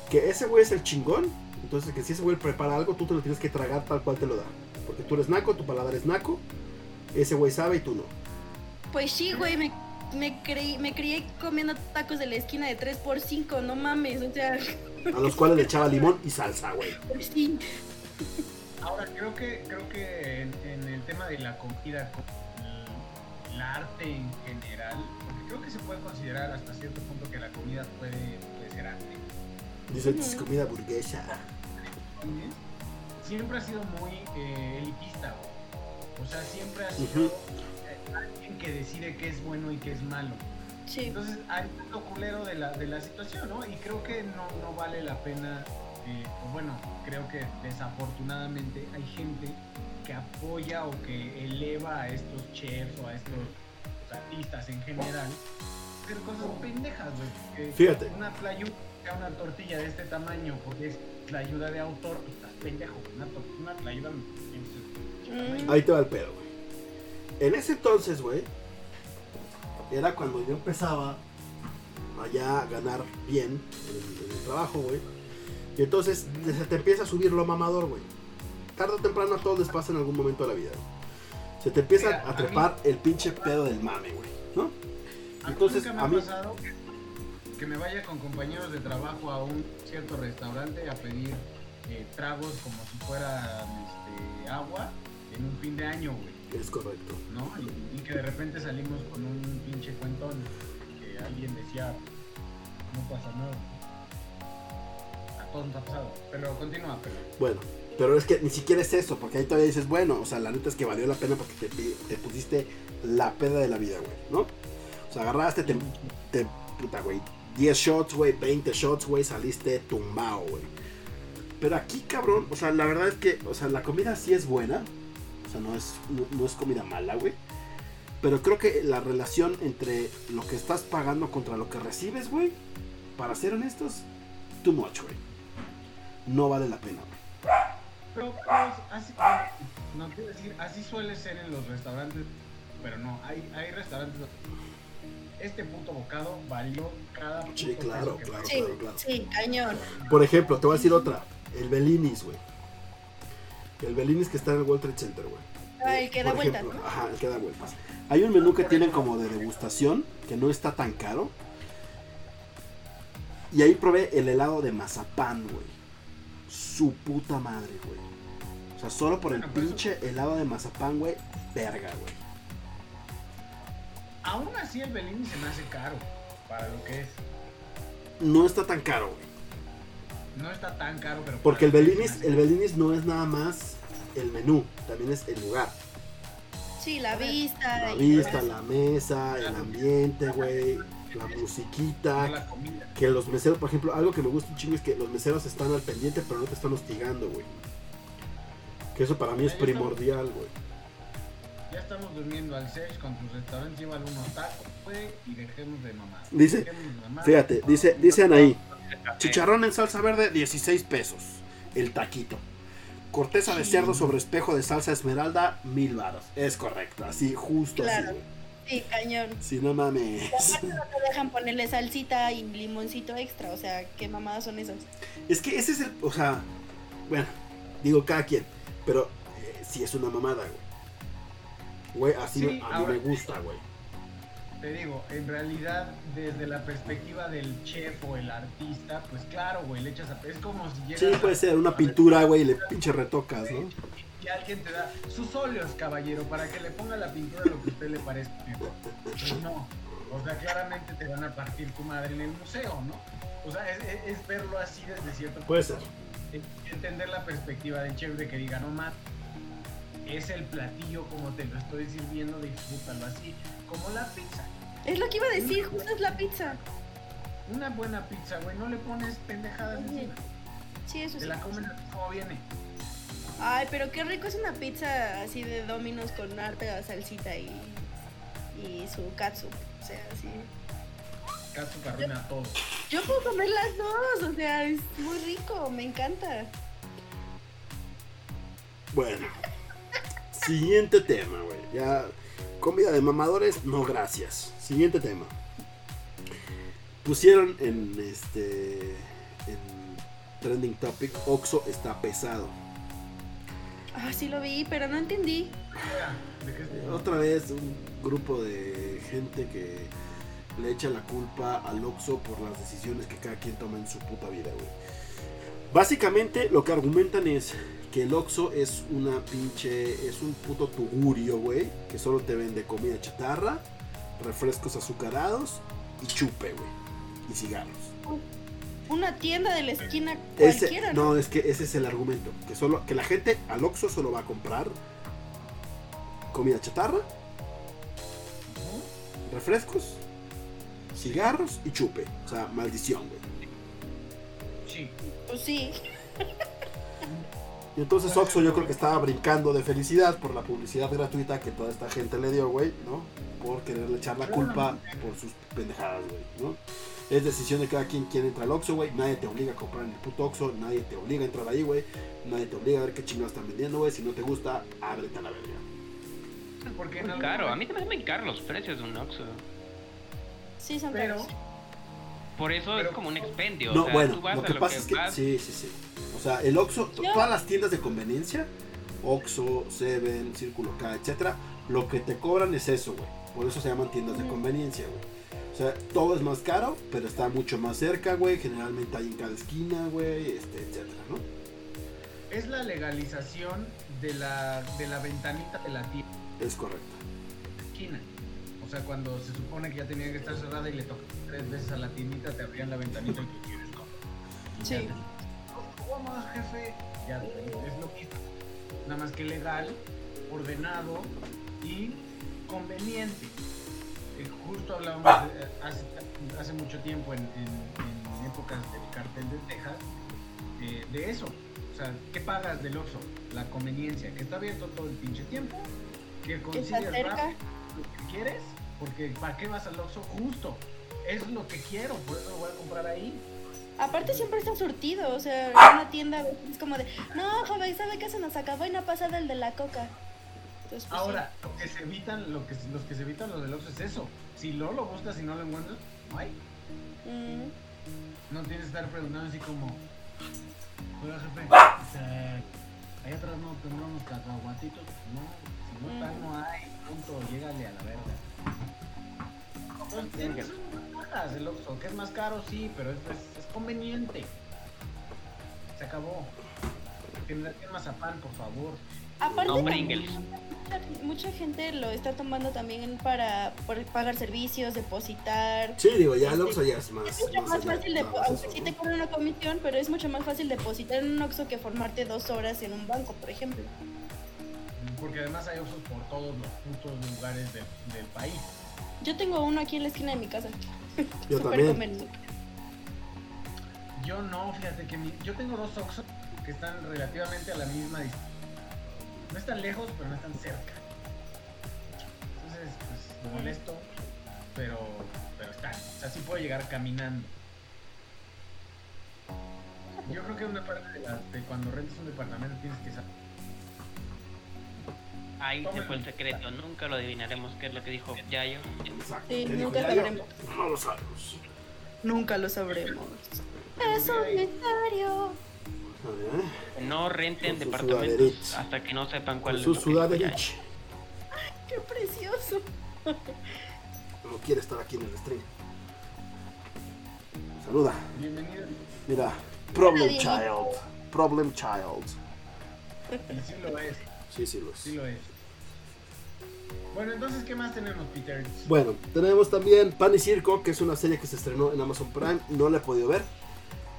Que ese güey es el chingón. Entonces, que si ese güey prepara algo, tú te lo tienes que tragar tal cual te lo da. Porque tú eres naco, tu paladar es naco. Ese güey sabe y tú no. Pues sí, güey, me, me, creí, me crié comiendo tacos de la esquina de 3x5, no mames, o sea, A los cuales le echaba limón y salsa, güey. sí. Ahora, creo que, creo que en, en el tema de la comida, el, el arte en general, porque creo que se puede considerar hasta cierto punto que la comida puede, puede ser arte. Dice, es comida burguesa. Siempre ha sido muy eh, elitista, güey. O sea, siempre ha sido alguien que decide qué es bueno y qué es malo. Sí. Entonces hay lo culero de la, de la situación, ¿no? Y creo que no, no vale la pena, eh, bueno, creo que desafortunadamente hay gente que apoya o que eleva a estos chefs o a estos artistas en general hacer cosas pendejas, güey. Fíjate. Una tlayuda, una tortilla de este tamaño, porque es la ayuda de autor, pues, estás pendejo. Una, una Mm. Ahí te va el pedo, güey. En ese entonces, güey, era cuando yo empezaba allá a ganar bien en el, en el trabajo, güey. Y entonces se te empieza a subir lo mamador, güey. Tarde o temprano a todos les pasa en algún momento de la vida. Se te empieza Mira, a a trepar el pinche pedo del mame, güey. ¿No? A Entonces, nunca me a ha mí- pasado que me vaya con compañeros de trabajo a un cierto restaurante a pedir eh, tragos como si fuera este, agua en un fin de año, güey, Es correcto. ¿no? Y, y que de repente salimos con un pinche cuentón que alguien decía, no pasa nada. A todos nos ha pasado. Pero continúa, pero... Bueno, pero es que ni siquiera es eso, porque ahí todavía dices, bueno, o sea, la neta es que valió la pena porque te, te pusiste la peda de la vida, güey, ¿no? O sea, agarraste, te, te puta, güey, 10 shots, güey, 20 shots, güey, saliste tumbado, güey. Pero aquí, cabrón, o sea, la verdad es que, o sea, la comida sí es buena, sea, no es, no, no es comida mala, güey. Pero creo que la relación entre lo que estás pagando contra lo que recibes, güey, para ser honestos, too much, güey. No vale la pena, güey. Pero pues, así, no quiero decir, así suele ser en los restaurantes, pero no, hay, hay restaurantes este puto bocado valió cada puto Sí, claro, claro. Sí, claro. sí, cañón. Por ejemplo, te voy a decir otra. El Belinis, güey. El Belinis que está en el World Trade Center, güey. Ah, el que da Por vueltas, ejemplo, ¿no? Ajá, el que da vueltas. Hay un menú que tienen como de degustación, que no está tan caro. Y ahí probé el helado de mazapán, güey. Su puta madre, güey. O sea, solo por el pues, pinche helado de mazapán, güey. Verga, güey. Aún así el Bellini se me hace caro para lo que es. No está tan caro, güey. No está tan caro, pero... Porque el me el Belinis no es nada más el menú, también es el lugar. Sí, la vista. La y vista, la mesa, el ambiente, güey. La musiquita. No la comida. Que los meseros, por ejemplo, algo que me gusta un chingo es que los meseros están al pendiente, pero no te están hostigando, güey. Que eso para mí es primordial, güey. Ya estamos durmiendo al 6 con tus restaurantes, llévale unos tacos, güey, y dejemos de mamar. Dice, Dejemos de mamar. Fíjate, dice, dicen ahí, chicharrón en salsa verde, 16 pesos. El taquito. Corteza de cerdo sobre espejo de salsa esmeralda, mil baros. Es correcto, así, justo Claro. así, güey. Sí, cañón. Si no mames. Aparte no te dejan ponerle salsita y limoncito extra, o sea, qué mamadas son esas. Es que ese es el, o sea, bueno, digo cada quien, pero eh, sí es una mamada, güey. Güey, así Sí, me- a mí me gusta, güey. Te digo, en realidad, desde la perspectiva del chef o el artista, pues claro, güey, le echas a... Es como si llegas Sí, puede ser una pintura, güey, y le pinche retocas, ¿no? Y alguien te da sus óleos, caballero, para que le ponga la pintura lo que a usted le parezca mejor. Pues no. O sea, claramente te van a partir tu madre en el museo, ¿no? O sea, es, es- es verlo así desde cierto punto. Puede ser. Entender la perspectiva del chef de que diga, no más, es el platillo como te lo estoy sirviendo, disfrútalo así, como la pizza. Es lo que iba a decir, justo es la pizza. Una buena pizza, güey, no le pones pendejadas Ujú. encima. Sí, eso Te sí. la comen así como viene. Ay, pero qué rico es una pizza así de dominos con harta salsita y, y su katsu. O sea, sí. Caso que arruina todo. Yo puedo comer las dos, o sea, es muy rico, me encanta. Bueno. Siguiente tema, güey. Ya. Comida de mamadores, no gracias. Siguiente tema. Pusieron en este. En Trending Topic, Oxo está pesado. Ah, sí lo vi, pero no entendí. Otra vez un grupo de gente que le echa la culpa al Oxxo por las decisiones que cada quien toma en su puta vida, güey. Básicamente lo que argumentan es que el Oxxo es una pinche, es un puto tugurio, güey, que solo te vende comida chatarra, refrescos azucarados y chupe, güey, y cigarros. Una tienda de la esquina Ese- cualquiera, ¿no? no, es que ese es el argumento, que solo que la gente al Oxxo solo va a comprar comida chatarra, refrescos, cigarros y chupe. O sea, maldición, güey. Sí. Pues sí. Y entonces Oxxo yo creo que estaba brincando de felicidad por la publicidad gratuita que toda esta gente le dio, güey, ¿no? Por quererle echar la culpa por sus pendejadas, güey, ¿no? Es decisión de cada quien quiere entrar al Oxxo, güey. Nadie te obliga a comprar en el puto Oxxo, nadie te obliga a entrar ahí, güey. Nadie te obliga a ver qué chingados están vendiendo, güey. Si no te gusta, ábrete a la verga. Porque en Muy algún caro, a mí también me caros los precios de un Oxxo. Sí, son Pero, caros. Por eso Pero- es como un expendio. No, o sea, bueno, tú vas lo a que pasa es que vas- sí, sí, sí. O sea, el Oxxo, todas las tiendas de conveniencia, Oxxo, Seven, Círculo K, etcétera, lo que te cobran es eso, güey. Por eso se llaman tiendas de conveniencia, güey. O sea, todo es más caro, pero está mucho más cerca, güey. Generalmente hay en cada esquina, güey, este, etcétera, ¿no? es la legalización de la, de la ventanita de la tienda. Es correcto. esquina. O sea, cuando se supone que ya tenía que estar cerrada y le toca tres veces a la tiendita, te abrían la ventanita y tú quieres comer. Sí. ya te- ¿Cómo más, jefe? Ya es lo mismo. Nada más que legal, ordenado y conveniente. Eh, justo hablábamos de- hace, hace mucho tiempo en, en- en épocas del cartel de Texas eh, de eso. O sea, ¿qué pagas del Oxxo? La conveniencia, que está abierto todo el pinche tiempo, que Que consigues lo que quieres, porque ¿para qué vas al Oxxo? Justo, es lo que quiero, por eso lo voy a comprar ahí. Aparte siempre está surtido, o sea, en una tienda es como de, no, joven, ¿sabe qué se nos acabó y no ha pasado el de la coca? pues, sí. Ahora, lo que se evitan, lo que, los que se evitan los del Oxxo es eso. Si no lo buscas y no lo encuentras, no hay. Mm, No tienes que estar preguntando así como, oiga jefe, este, ahí atrás no unos cacahuatitos. No, si no están, no hay. Punto, llégale a la verga. Entonces, el Oxxo, que es más caro, sí, pero es, es, es conveniente. Se acabó. Generación mazapán, por favor. Aparte, No también, mucha, gente lo está tomando también para, por pagar servicios, depositar. Sí, digo, ya Este, luego ya es más. Es mucho más más allá, fácil, de, aunque eso, sí ¿no? te cobran una comisión, pero es mucho más fácil depositar en un Oxxo que formarte dos horas en un banco, por ejemplo. Porque además hay Oxxos por todos los putos lugares del, del país. Yo tengo uno aquí en la esquina de mi casa. Yo Súper también. conveniente. Yo no, fíjate que mi- yo tengo dos Oxxos que están relativamente a la misma distancia. No están lejos, pero no están cerca. Entonces, pues, me molesto, pero, pero están. O sea, sí puedo llegar caminando. Yo creo que una parte de, la- de cuando rentas un departamento tienes que saber. Ahí se fue el secreto, nunca lo adivinaremos qué es lo que dijo Yayo. Exacto. Sí, ¿Qué dijo nunca Yayo? sabremos. No lo sabemos. Nunca lo sabremos. Es un misterio. No renten departamentos hasta que no sepan cuál es su dijo sudaderich. Qué precioso. No quiere estar aquí en el stream. Saluda. Bienvenido. Mira. Problem. Child. Problem Child. Y sí lo es, Sí, sí lo es. sí lo es. Bueno, entonces, ¿qué más tenemos, Peter? Bueno, tenemos también Pan y Circo, que es una serie que se estrenó en Amazon Prime. No la he podido ver,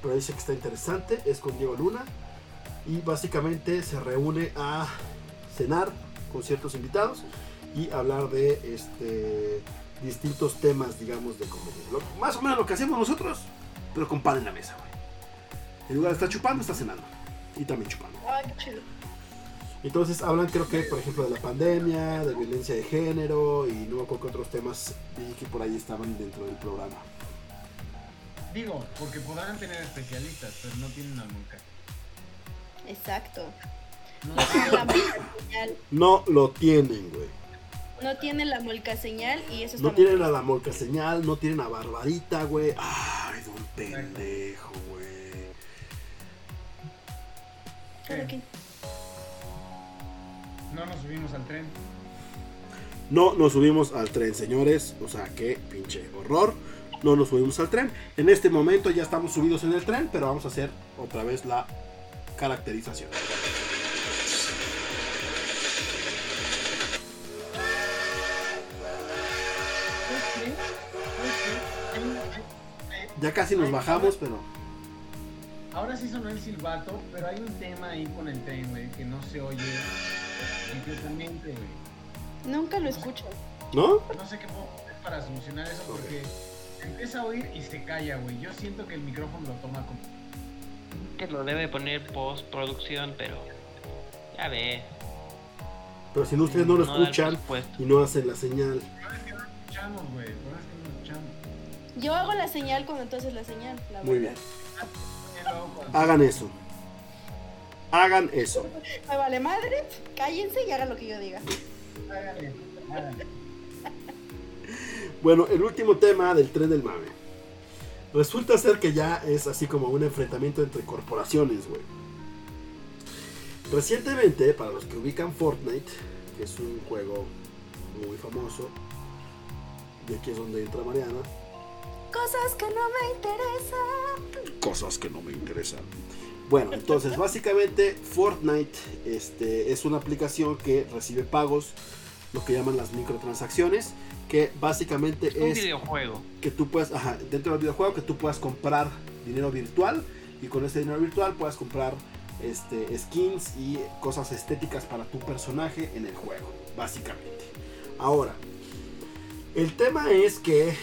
pero dice que está interesante. Es con Diego Luna. Y básicamente se reúne a cenar con ciertos invitados y hablar de este distintos temas, digamos, de comedia. Lo- más o menos lo que hacemos nosotros, pero con pan en la mesa, güey. En lugar de estar chupando, está cenando. Y también chupando. Ay, qué chido. Entonces hablan creo que por ejemplo de la pandemia, de violencia de género y no me acuerdo qué otros temas vi que por ahí estaban dentro del programa. Digo, porque podrán tener especialistas, pero no tienen al Monca. Exacto. No la molca señal. No lo tienen, güey. No tiene la molca señal y eso está No tienen a la molca señal, no tienen a Barbarita, güey. Ay, don pendejo, güey. Cada quien. No nos subimos al tren. No nos subimos al tren, señores. O sea, qué pinche horror. No nos subimos al tren. En este momento ya estamos subidos en el tren, pero vamos a hacer otra vez la caracterización. Ya casi nos bajamos, pero Ahora sí sonó el silbato, pero hay un tema ahí con el tren, güey, que no se oye completamente, güey. Nunca lo escucho. ¿no? No sé qué puedo hacer para solucionar eso porque se empieza a oír y se calla, güey. Yo siento que el micrófono lo toma como... Que lo debe poner postproducción, pero ya ves. Pero si no, ustedes no lo escuchan y no hacen la señal. Escuchamos, güey, por eso que no escuchamos. Yo hago la señal cuando entonces la señal. La Muy bien. Hagan eso. Hagan eso. Me vale madre, cállense y hagan lo que yo diga. Háganle, háganle. Bueno, el último tema del tren del mame. Resulta ser que ya es así como un enfrentamiento entre corporaciones, güey. Recientemente, para los que ubican Fortnite, que es un juego muy famoso, y aquí es donde entra Mariana, Cosas que no me interesan. cosas que no me interesan. Bueno, entonces básicamente Fortnite este, es una aplicación que recibe pagos, lo que llaman las microtransacciones, que básicamente Es un es videojuego. que tú puedes, ajá, dentro del videojuego, que tú puedas comprar dinero virtual y con ese dinero virtual puedas comprar este, skins y cosas estéticas para tu personaje en el juego, básicamente. Ahora, el tema es que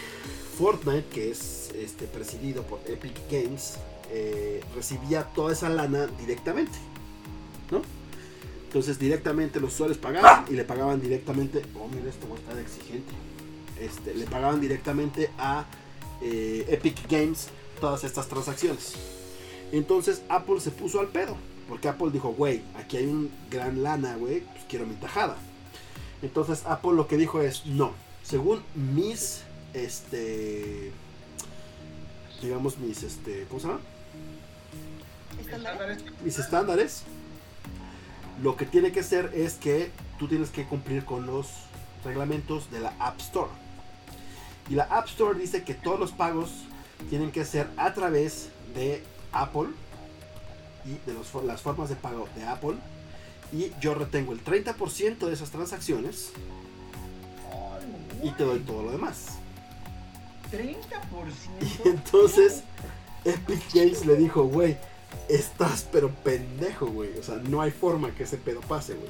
Fortnite, que es este, presidido por Epic Games, eh, recibía toda esa lana directamente, ¿no? Entonces directamente los usuarios pagaban y le pagaban directamente, oh mira esto va a estar exigente, este, le pagaban directamente a eh, Epic Games todas estas transacciones. Entonces Apple se puso al pedo, porque Apple dijo, güey, aquí hay un gran lana, güey, pues quiero mi tajada. Entonces Apple lo que dijo es, no, según mis, este, digamos mis, este, ¿cómo se llama? Estándar. Estándares. Mis estándares, lo que tiene que ser es que tú tienes que cumplir con los reglamentos de la App Store. Y la App Store dice que todos los pagos tienen que ser a través de Apple y de los las formas de pago de Apple. Y yo retengo el 30% de esas transacciones y te doy todo lo demás. 30%. Y entonces Epic Games le dijo, güey, estás pero pendejo, güey. O sea, no hay forma que ese pedo pase, güey.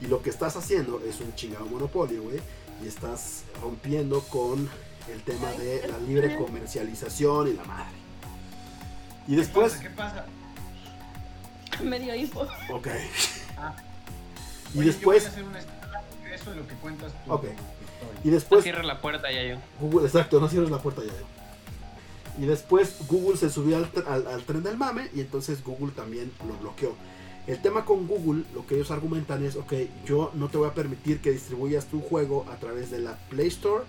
Y lo que estás haciendo es un chingado monopolio, güey. Y estás rompiendo con el tema de la libre comercialización y la madre. Y después, ¿Qué pasa? Medio info. ok. Ah. Y Oye, después, Yo voy a hacer un estándar de eso de lo que cuentas tú. Ok. Y después Cierra la puerta ya yo. Google, exacto, no cierres la puerta ya. Y después Google se subió al, al- al tren del mame y entonces Google también lo bloqueó. El tema con Google, lo que ellos argumentan es, ok, yo no te voy a permitir que distribuyas tu juego a través de la Play Store,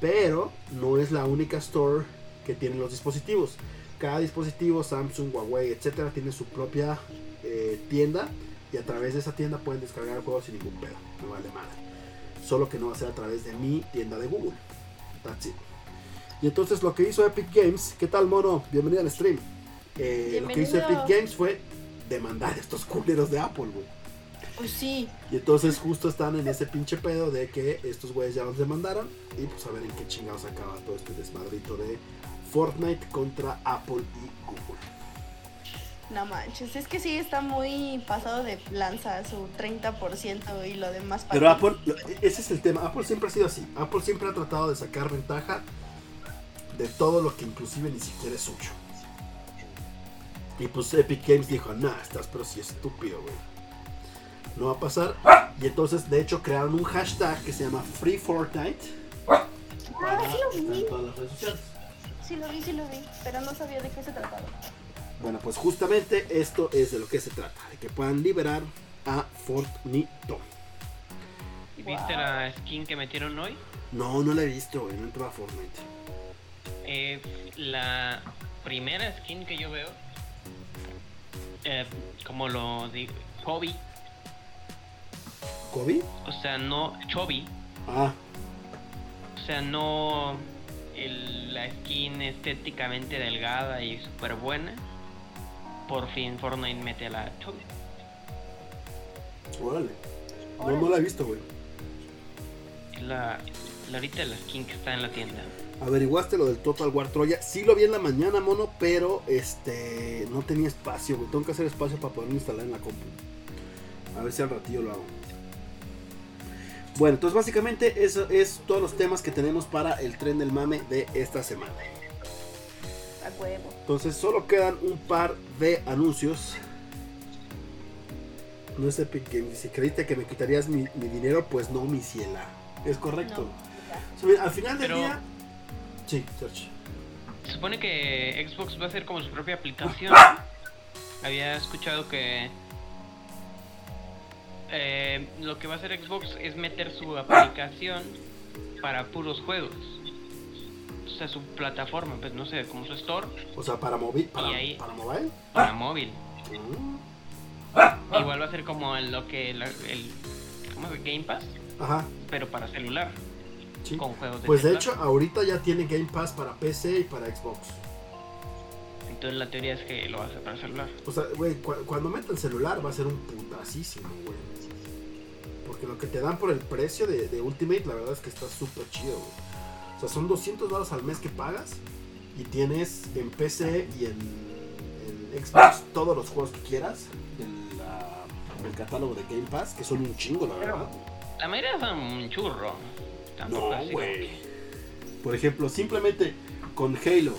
pero no es la única store que tienen los dispositivos. Cada dispositivo, Samsung, Huawei, etcétera, tiene su propia eh, tienda y a través de esa tienda pueden descargar el juego sin ningún pedo. No vale madre. Solo que no va a ser a través de mi tienda de Google. That's it. Y entonces lo que hizo Epic Games, ¿qué tal mono? Bienvenido al stream. Eh, lo que hizo. Epic Games fue demandar a estos culeros de Apple, güey. Pues sí. Y entonces justo están en ese pinche pedo de que estos güeyes ya los demandaron. Y pues a ver en qué chingados acaba todo este desmadrito de Fortnite contra Apple y Google. No manches, es que sí está muy pasado de lanza su 30% y lo demás para Pero. Apple, ese es el tema. Apple siempre ha sido así. Apple siempre ha tratado de sacar ventaja de todo lo que inclusive ni siquiera es suyo. Y pues Epic Games dijo, nah, estás pero si estúpido, güey. No va a pasar. Y entonces, de hecho, crearon un hashtag que se llama Free Fortnite. Ah, sí lo vi. en todas las redes sociales. Sí lo vi, sí lo vi, pero no sabía de qué se trataba. Bueno, pues justamente esto es de lo que se trata. De que puedan liberar a Fortnite. ¿Y ¿Viste la skin que metieron hoy? No, no la he visto, güey. No entró a Fortnite. Eh, la primera skin que yo veo, eh, como lo digo, Kobe, ¿Kobe? o sea, no, Chobi, Ah, o sea, no el- la skin estéticamente delgada y súper buena. Por fin Fortnite mete a la órale. No, no la he visto, güey. La, la ahorita la skin que está en la tienda. Averiguaste lo del Total War Troya. Sí lo vi en la mañana, mono, pero este no tenía espacio, güey. Tengo que hacer espacio para poderlo instalar en la compu. A ver si al ratillo lo hago. Bueno, entonces básicamente eso es todos los temas que tenemos para el tren del mame de esta semana. Huevo. Entonces solo quedan un par de anuncios. No es Epic Games. Si creíste que me quitarías mi, mi dinero, pues no, mi ciela. Es correcto. No, O sea, mira, al final del Pero- día. Sí, Sergio. Se supone que Xbox va a hacer como su propia aplicación. Había escuchado que eh, lo que va a hacer Xbox es meter su aplicación para puros juegos. O sea, su plataforma, pues no sé, como su store O sea, para móvil. Para, ahí- para mobile. para móvil. Mm. Igual va a ser como el- lo que la- el, ¿cómo es? Game Pass, Ajá, pero para celular, sí. con juegos de Pues de hecho, ahorita ya tiene Game Pass para PC y para Xbox. Entonces la teoría es que lo va a hacer para celular. O sea, güey, cu- cuando metan celular va a ser un putasísimo, güey. Porque lo que te dan por el precio de, de Ultimate, la verdad es que está súper chido, güey. O sea, son 200 dólares al mes que pagas y tienes en PC y en, en Xbox todos los juegos que quieras ah, del catálogo de Game Pass, que son un chingo, la verdad. La mayoría son un churro. Tampoco No, güey. Por ejemplo, simplemente con Halo,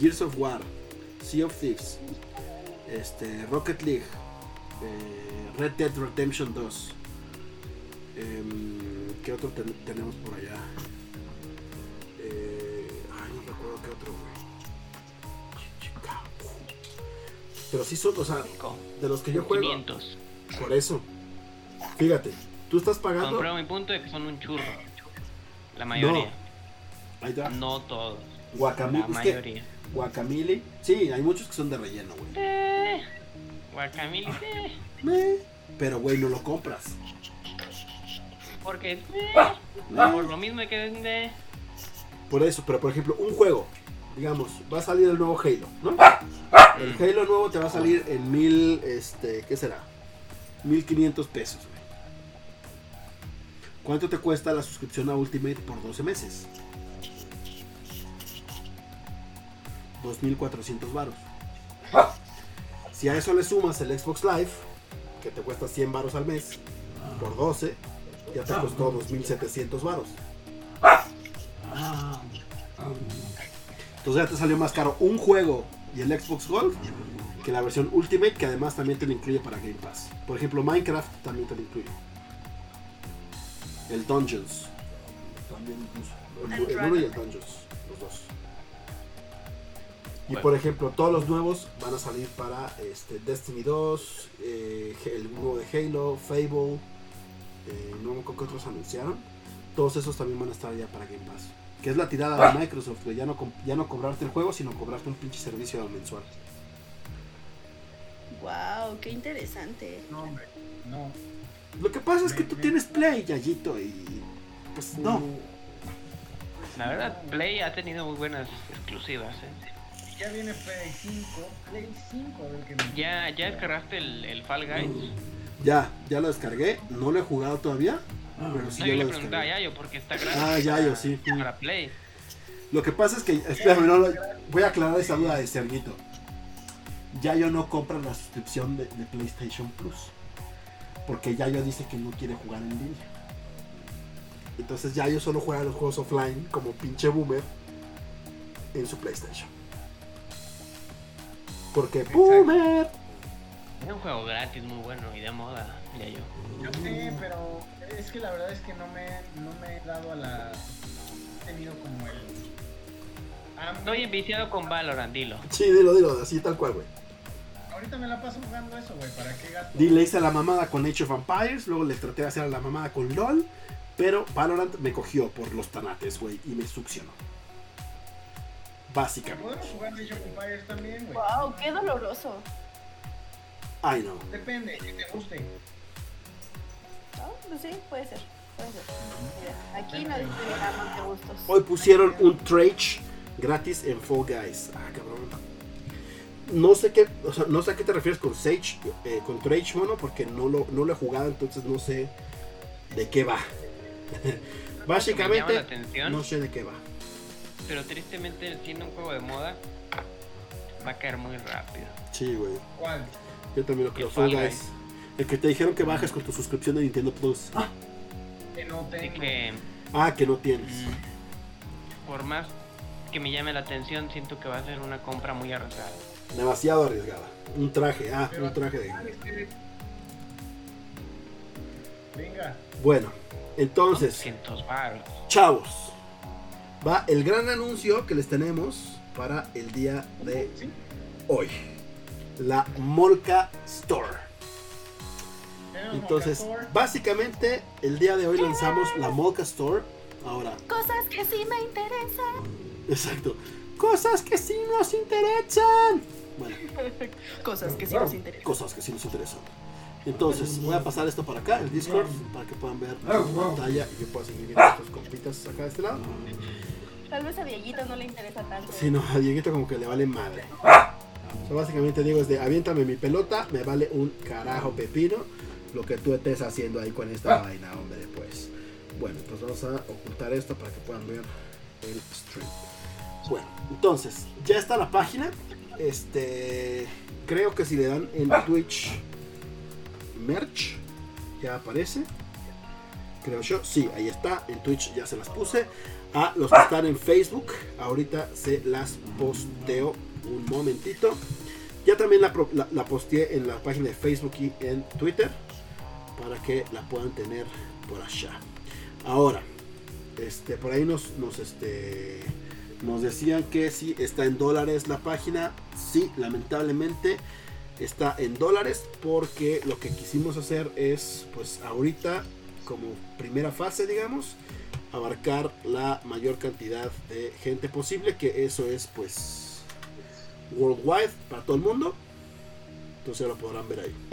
Gears of War, Sea of Thieves, este, Rocket League, eh, Red Dead Redemption 2. em, ¿Qué otro ten- tenemos por allá? No otro, güey. Pero sí son, o sea, de los que yo juego. 500. Por eso, fíjate, Tú estás pagando. Compruebo mi punto de que son un churro. La mayoría. Ahí te va. No todos. Guacamole. La mayoría. guacamole. Sí, hay muchos que son de relleno, güey. Eh, guacamole, eh, Eh, Pero, güey, no lo compras. Porque eh, Eh, por lo mismo hay que vender. Por eso, pero por ejemplo, un juego. Digamos, va a salir el nuevo Halo, ¿no? El Halo nuevo te va a salir en mil, este, ¿qué será? 1500 pesos, güey. ¿Cuánto te cuesta la suscripción a Ultimate por 12 meses? 2400 varos. Si a eso le sumas el Xbox Live, que te cuesta 100 varos al mes, por 12, ya te costó 2700 varos. Entonces ya te salió más caro un juego y el Xbox Gold que la versión Ultimate, que además también te lo incluye para Game Pass. Por ejemplo, Minecraft también te lo incluye. El Dungeons. También incluso. El, el uno y el Dungeons. Los dos. Y Bueno. por ejemplo, todos los nuevos van a salir para este, Destiny 2, eh, el nuevo de Halo, Fable, eh, no me acuerdo qué otros anunciaron. Todos esos también van a estar ya para Game Pass. Que es la tirada de Microsoft, güey. Ya no, ya no cobrarte el juego, sino cobrarte un pinche servicio mensual. Wow, qué interesante. No, hombre, no. Lo que pasa es que tú tienes Play, Yayito, y pues no. La verdad, Play ha tenido muy buenas exclusivas. ¿eh? Ya viene Play 5, Play 5, a ver qué me... ¿Ya, ¿Ya descargaste el, el Fall Guys? Ya, ya lo descargué. No lo he jugado todavía, pero sí no, yo le preguntaba a. Yayo porque está gratis. Ah, Yayo, sí. Para Play. Lo que pasa es que, espérame, no, voy a aclarar esa duda de Serguito. Yayo no compra la suscripción de, de PlayStation Plus. Porque Yayo dice que no quiere jugar en línea. Entonces Yayo solo juega los juegos offline como pinche boomer en su PlayStation. Porque boomer. Es un juego gratis muy bueno y de moda, Yayo. Yo sé, pero es que la verdad es que no me, no me he dado a la... He tenido como el... Estoy enviciado con Valorant, dilo. Sí, dilo, dilo, así tal cual, güey. Ahorita me la paso jugando eso, güey. ¿Para qué gasto? Di- Le hice la mamada con Age of Empires, luego le traté de hacer la mamada con LOL, pero Valorant me cogió por los tanates, güey, y me succionó. Básicamente. Podemos jugar Age of Empires también, güey. Wow, qué doloroso. Ay, no. Depende, que te guste. Pues sí, puede ser. Puede ser. Mira, aquí no de gustos. Hoy pusieron un trade gratis en Fall Guys. Ah, cabrón. No sé qué, o sea, no sé a qué te refieres con Sage, eh, con Trade, mono, porque no lo, no lo he jugado, entonces no sé de qué va. Básicamente, la atención, no sé de qué va. pero tristemente siendo un juego de moda, va a caer muy rápido. Sí, güey. ¿Cuál? Yo también lo creo. Fall Guys. El que te dijeron que bajes con tu suscripción de Nintendo Plus. Que no tengo. que, Ah, que no tienes. mm, por más que me llame la atención, siento que va a ser una compra muy arriesgada. Demasiado arriesgada. Un traje, ah, Pero- un traje de. Venga. Bueno, entonces, 200 baros. chavos. Va el gran anuncio que les tenemos para el día de Sí. hoy. La Molca Store. Entonces, básicamente, el día de hoy lanzamos la Molca Store. Ahora, Cosas que sí me interesan. exacto. Cosas que sí nos interesan. Bueno, Cosas que sí nos interesan. cosas que sí nos interesan. Entonces, voy a pasar esto para acá, el Discord, para que puedan ver la pantalla y yo pueda seguir viendo estos compitas acá de este lado. Tal vez a Dieguito no le interesa tanto. Si no, a Dieguito como que le vale madre. O sea, básicamente digo es de aviéntame mi pelota, me vale un carajo pepino lo que tú estés haciendo ahí con esta vaina, hombre, pues. Bueno, pues vamos a ocultar esto para que puedan ver el stream. Bueno, entonces, ya está la página. Este, creo que si le dan en Twitch merch, ya aparece. Creo yo, sí, ahí está. En Twitch ya se las puse. A los que están en Facebook, ahorita se las posteo un momentito. Ya también la, la posteé en la página de Facebook y en Twitter para que la puedan tener por allá. Ahora, este, por ahí nos, nos, este, nos decían que si está en dólares la página. Sí, lamentablemente está en dólares porque lo que quisimos hacer es, pues ahorita como primera fase, digamos, abarcar la mayor cantidad de gente posible, que eso es pues worldwide para todo el mundo. Entonces lo podrán ver ahí.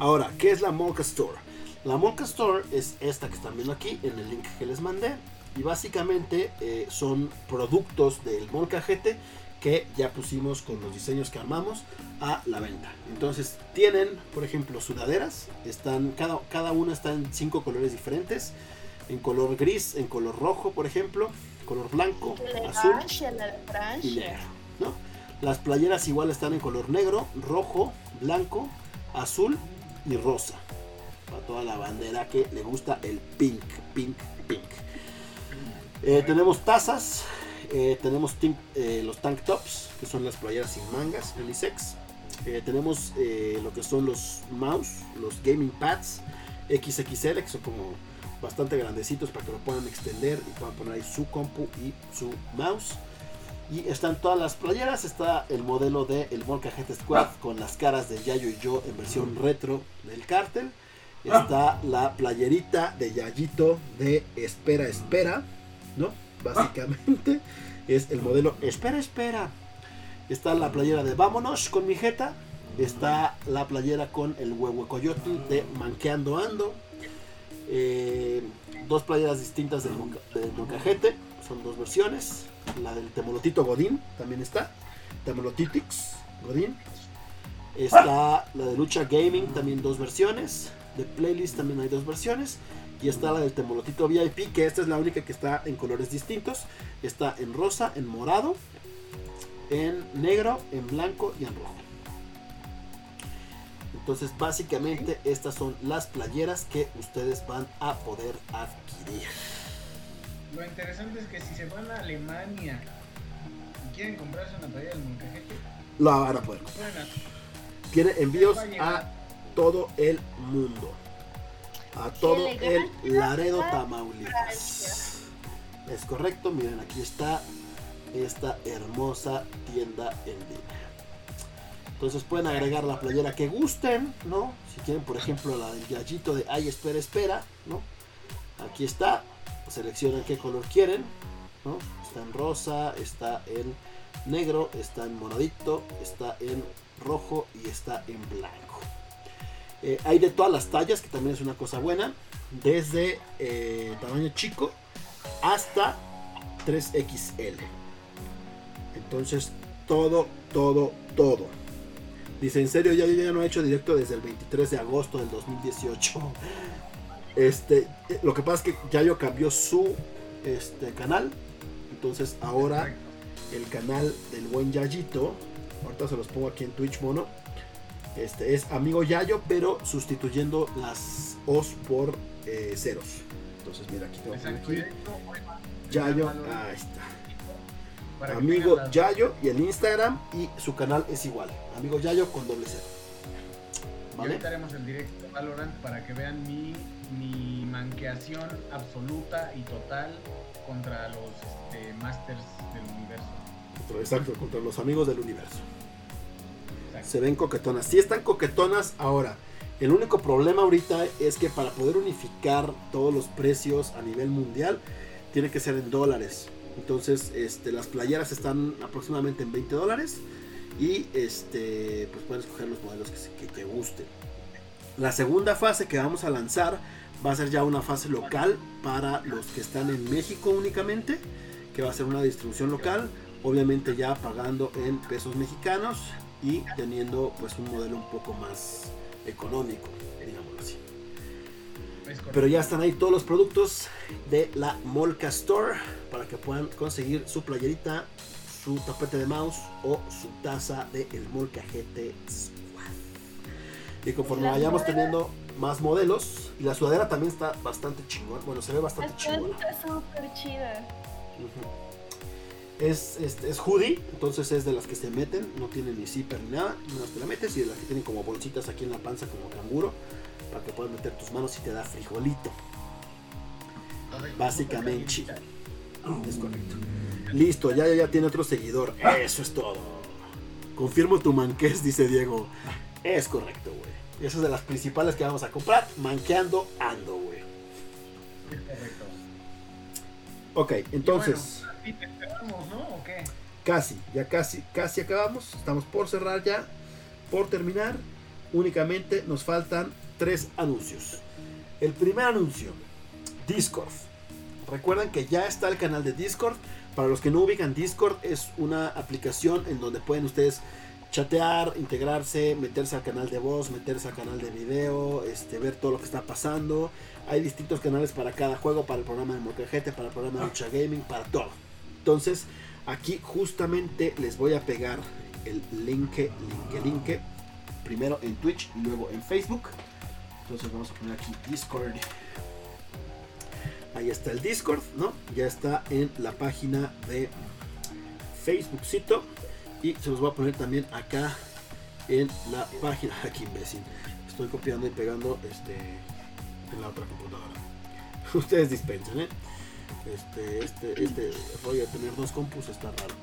Ahora, ¿qué es la Molca Store? La Molca Store es esta que están viendo aquí en el link que les mandé. Y básicamente eh, son productos del molcajete que ya pusimos con los diseños que armamos a la venta. Entonces tienen, por ejemplo, sudaderas. Están, cada, cada una está en cinco colores diferentes. En color gris, en color rojo, por ejemplo, color blanco, azul y negro. ¿no? Las playeras igual están en color negro, rojo, blanco, azul y rosa. Para toda la bandera que le gusta el pink, pink, pink. Eh, tenemos tazas, eh, tenemos eh, los tank tops, que son las playeras sin mangas, unisex. tenemos lo que son los mouse, los gaming pads XXL, que son como bastante grandecitos para que lo puedan extender y puedan poner ahí su compu y su mouse. Y están todas las playeras. Está el modelo de el Molcajete Squad con las caras de Yayo y yo en versión retro del cártel. Está la playerita de Yayito de Espera, Espera. ¿No? Básicamente es el modelo Espera, Espera. Está la playera de Vámonos con mi jeta. Está la playera con el huevo coyote de Manqueando Ando. Eh, dos playeras distintas del, del. Son dos versiones la del Temolotito Godín también está. Temolotitix Godín. Está la de Lucha Gaming, también dos versiones. De Playlist también hay dos versiones. Y está la del Temolotito VIP, que esta es la única que está en colores distintos. Está en rosa, en morado, en negro, en blanco y en rojo. Entonces básicamente estas son las playeras que ustedes van a poder adquirir. Lo interesante es que si se van a Alemania y quieren comprarse una playera del Moncajete, lo van a poder Tiene envíos a todo el mundo. A todo el Laredo Tamaulipas. Es correcto, miren, aquí está esta hermosa tienda en línea. Entonces pueden agregar la playera que gusten, ¿no? Si quieren, por ejemplo, la del gallito de Ay, espera, espera, ¿no? Aquí está seleccionan qué color quieren. Está en rosa, está en negro, está en moradito, está en rojo y está en blanco. Eh, hay de todas las tallas, que también es una cosa buena. Desde eh, tamaño chico hasta 3XL. Entonces, todo, todo, todo. Dice, en serio, ya, ya no he hecho directo desde el 23 de agosto del 2018. Este, lo que pasa es que Yayo cambió su este, canal. Entonces ahora el canal del buen Yayito, ahorita se los pongo aquí en Twitch Mono, este, es amigo Yayo, pero sustituyendo las O's por eh, ceros. Entonces mira, aquí tengo aquí. Yayo, ahí está. Amigo Yayo y el Instagram y su canal es igual. Amigo Yayo con doble cero. ¿Vale? ahorita haremos el directo Valorant para que vean mi mi manqueación absoluta y total contra los este, Masters del universo. Exacto, contra los amigos del universo. Se ven coquetonas. Sí están coquetonas ahora. El único problema ahorita es que para poder unificar todos los precios a nivel mundial, tiene que ser en dólares. Entonces, este, las playeras están aproximadamente en 20 dólares. Y este, pues pueden escoger los modelos que, que, que gusten. La segunda fase que vamos a lanzar va a ser ya una fase local para los que están en México únicamente, que va a ser una distribución local, obviamente ya pagando en pesos mexicanos y teniendo pues un modelo un poco más económico, digámoslo así. Pero ya están ahí todos los productos de la Molca Store para que puedan conseguir su playerita, su tapete de mouse o su taza de el Molca GT y conforme vayamos teniendo más modelos, y la sudadera también está bastante chingón. Bueno, se ve bastante chingón. Está súper chida. Es, es, hoodie, entonces es de las que se meten, no tiene ni zipper ni nada, no te la metes y de las que tienen como bolsitas aquí en la panza como canguro, para que puedas meter tus manos y te da frijolito. Básicamente. Es correcto. Listo, ya, ya tiene otro seguidor. Eso es todo. Confirmo tu manqués, dice Diego. Es correcto, güey. Esa es de las principales que vamos a comprar. Manqueando ando, güey. Es correcto. Ok, entonces, Y bueno, así te esperamos, ¿no? ¿O qué? casi, ya casi, casi acabamos. Estamos por cerrar ya, por terminar. Únicamente nos faltan tres anuncios. El primer anuncio, Discord. Recuerden que ya está el canal de Discord. Para los que no ubican Discord, es una aplicación en donde pueden ustedes chatear, integrarse, meterse al canal de voz, meterse al canal de video, este, ver todo lo que está pasando. Hay distintos canales para cada juego, para el programa de Molcajete, para el programa de Lucha Gaming, para todo. Entonces, aquí justamente les voy a pegar el link, link, link, primero en Twitch y luego en Facebook. Entonces vamos a poner aquí Discord. Ahí está el Discord, ¿no? Ya está en la página de Facebookcito. Y se los voy a poner también acá en la página. Aquí imbécil. Estoy copiando y pegando este en la otra computadora. Ustedes dispensen, ¿eh? Este, este, este rollo de tener dos compus está raro.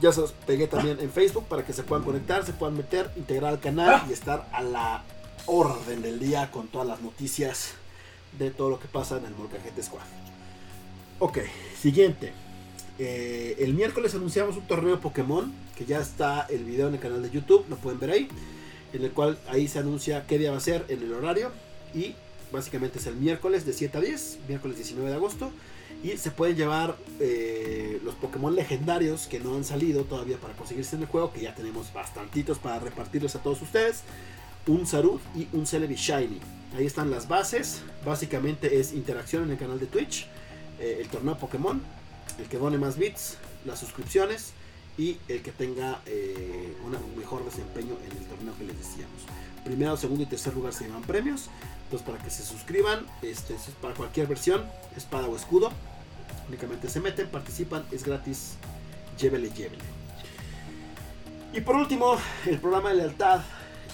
Ya se los pegué también en Facebook para que se puedan conectar, se puedan meter, integrar al canal y estar a la orden del día con todas las noticias de todo lo que pasa en el Molcajete Squad. Ok, siguiente. Eh, el miércoles anunciamos un torneo Pokémon, que ya está el video en el canal de YouTube, lo pueden ver ahí, en el cual ahí se anuncia qué día va a ser en el horario y básicamente es el miércoles de 7 a 10, miércoles 19 de agosto, y se pueden llevar eh, los Pokémon legendarios que no han salido todavía para conseguirse en el juego, que ya tenemos bastantitos para repartirles a todos ustedes, un Sarud y un Celebi Shiny. Ahí están las bases, básicamente es interacción en el canal de Twitch, eh, el torneo Pokémon, el que done más bits, las suscripciones y el que tenga eh, un mejor desempeño en el torneo que les decíamos. Primero, segundo y tercer lugar se llevan premios. Entonces para que se suscriban, este, es para cualquier versión, espada o escudo. Únicamente se meten, participan, es gratis. Llévele, llévele. Y por último, el programa de lealtad.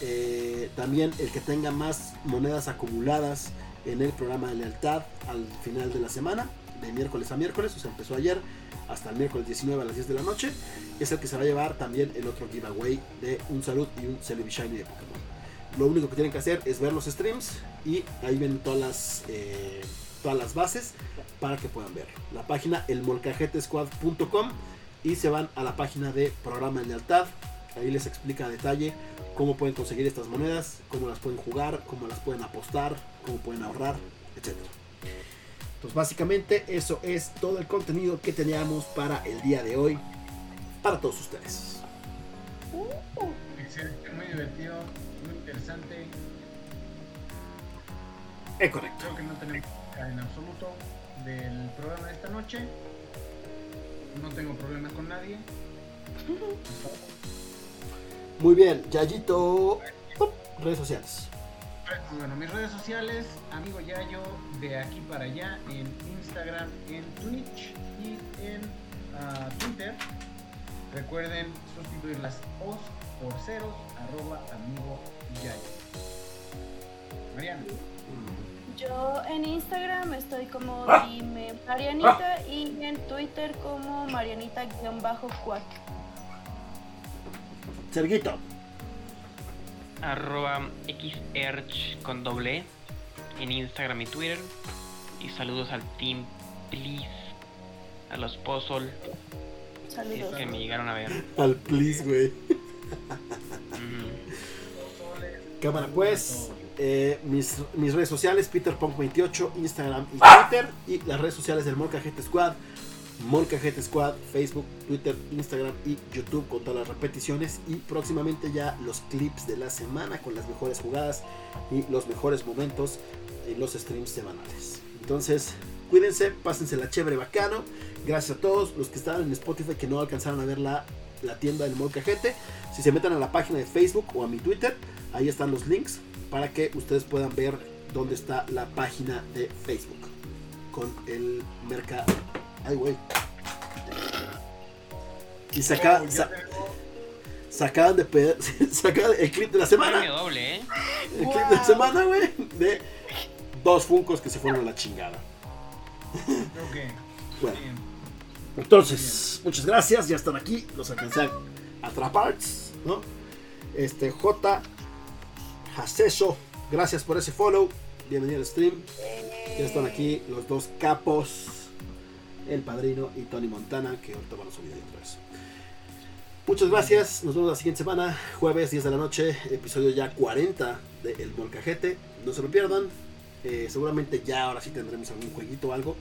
eh, también el que tenga más monedas acumuladas en el programa de lealtad al final de la semana, de miércoles a miércoles, o sea, empezó ayer hasta el miércoles 19 a las 10 de la noche, es el que se va a llevar también el otro giveaway de un salud y un Celebi Shiny de Pokémon. Lo único que tienen que hacer es ver los streams y ahí ven todas las, eh, todas las bases para que puedan ver. La página elmolcajetesquad.com y se van a la página de programa de lealtad. Ahí les explica a detalle cómo pueden conseguir estas monedas, cómo las pueden jugar, cómo las pueden apostar, cómo pueden ahorrar, etc. Entonces básicamente eso es todo el contenido que teníamos para el día de hoy, para todos ustedes. Excelente, muy divertido, muy interesante. Es correcto. Creo que no tenemos en absoluto del programa de esta noche. No tengo problemas con nadie. Muy bien, Yayito, redes sociales. Bueno, mis redes sociales, amigo Yayo, de aquí para allá, en Instagram, en Twitch y en ah, Twitter. Recuerden sustituir las O's por ceros, arroba amigo Yayo. Mariana. Yo en Instagram estoy como dime Marianita y en Twitter como Marianita-Quack. Serguito, arroba xerch con doble E en Instagram y Twitter. Y saludos al Team Please, a los Puzzle, si es Saludos. que me llegaron a ver. al please, güey. Mm, Cámara, pues, eh, mis, mis redes sociales, PeterPunk28, Instagram y Twitter. Y las redes sociales del Molcajete Squad, Molcajete Squad, Facebook, Twitter, Instagram y YouTube con todas las repeticiones. Y próximamente ya los clips de la semana con las mejores jugadas y los mejores momentos en los streams semanales. Entonces, cuídense, pásensela chévere, bacano. Gracias a todos los que estaban en Spotify que no alcanzaron a ver la, la tienda del Molcajete. Si se meten a la página de Facebook o a mi Twitter, ahí están los links para que ustedes puedan ver dónde está la página de Facebook con el mercado. Ay, güey. Y saca, Oh, sa- sacaban de pe- sacaban el clip de la semana. doble, ¿eh? El clip de la semana, güey. De dos funcos que se fueron a la chingada. Que. Bueno. bien. Entonces, muchas gracias, ya están aquí, los alcancé a atrapar, ¿no? Este, J. Jaceso, gracias por ese follow, bienvenido al stream. Ya están aquí los dos capos, el padrino y Tony Montana, que ahorita van a subir ahí otra vez. Muchas gracias, nos vemos la siguiente semana, jueves 10 de la noche, episodio ya 40 de El Molcajete. No se lo pierdan, eh, seguramente ya ahora sí tendremos algún jueguito o algo.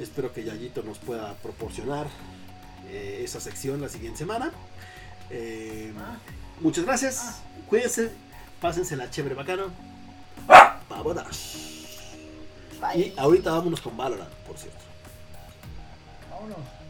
Espero que Yayito nos pueda proporcionar eh, esa sección la siguiente semana. Eh, Ah, muchas gracias, cuídense, pásensela chévere bacano. Vámonos. Bye. Y ahorita vámonos con Valorant, por cierto. Oh, vámonos.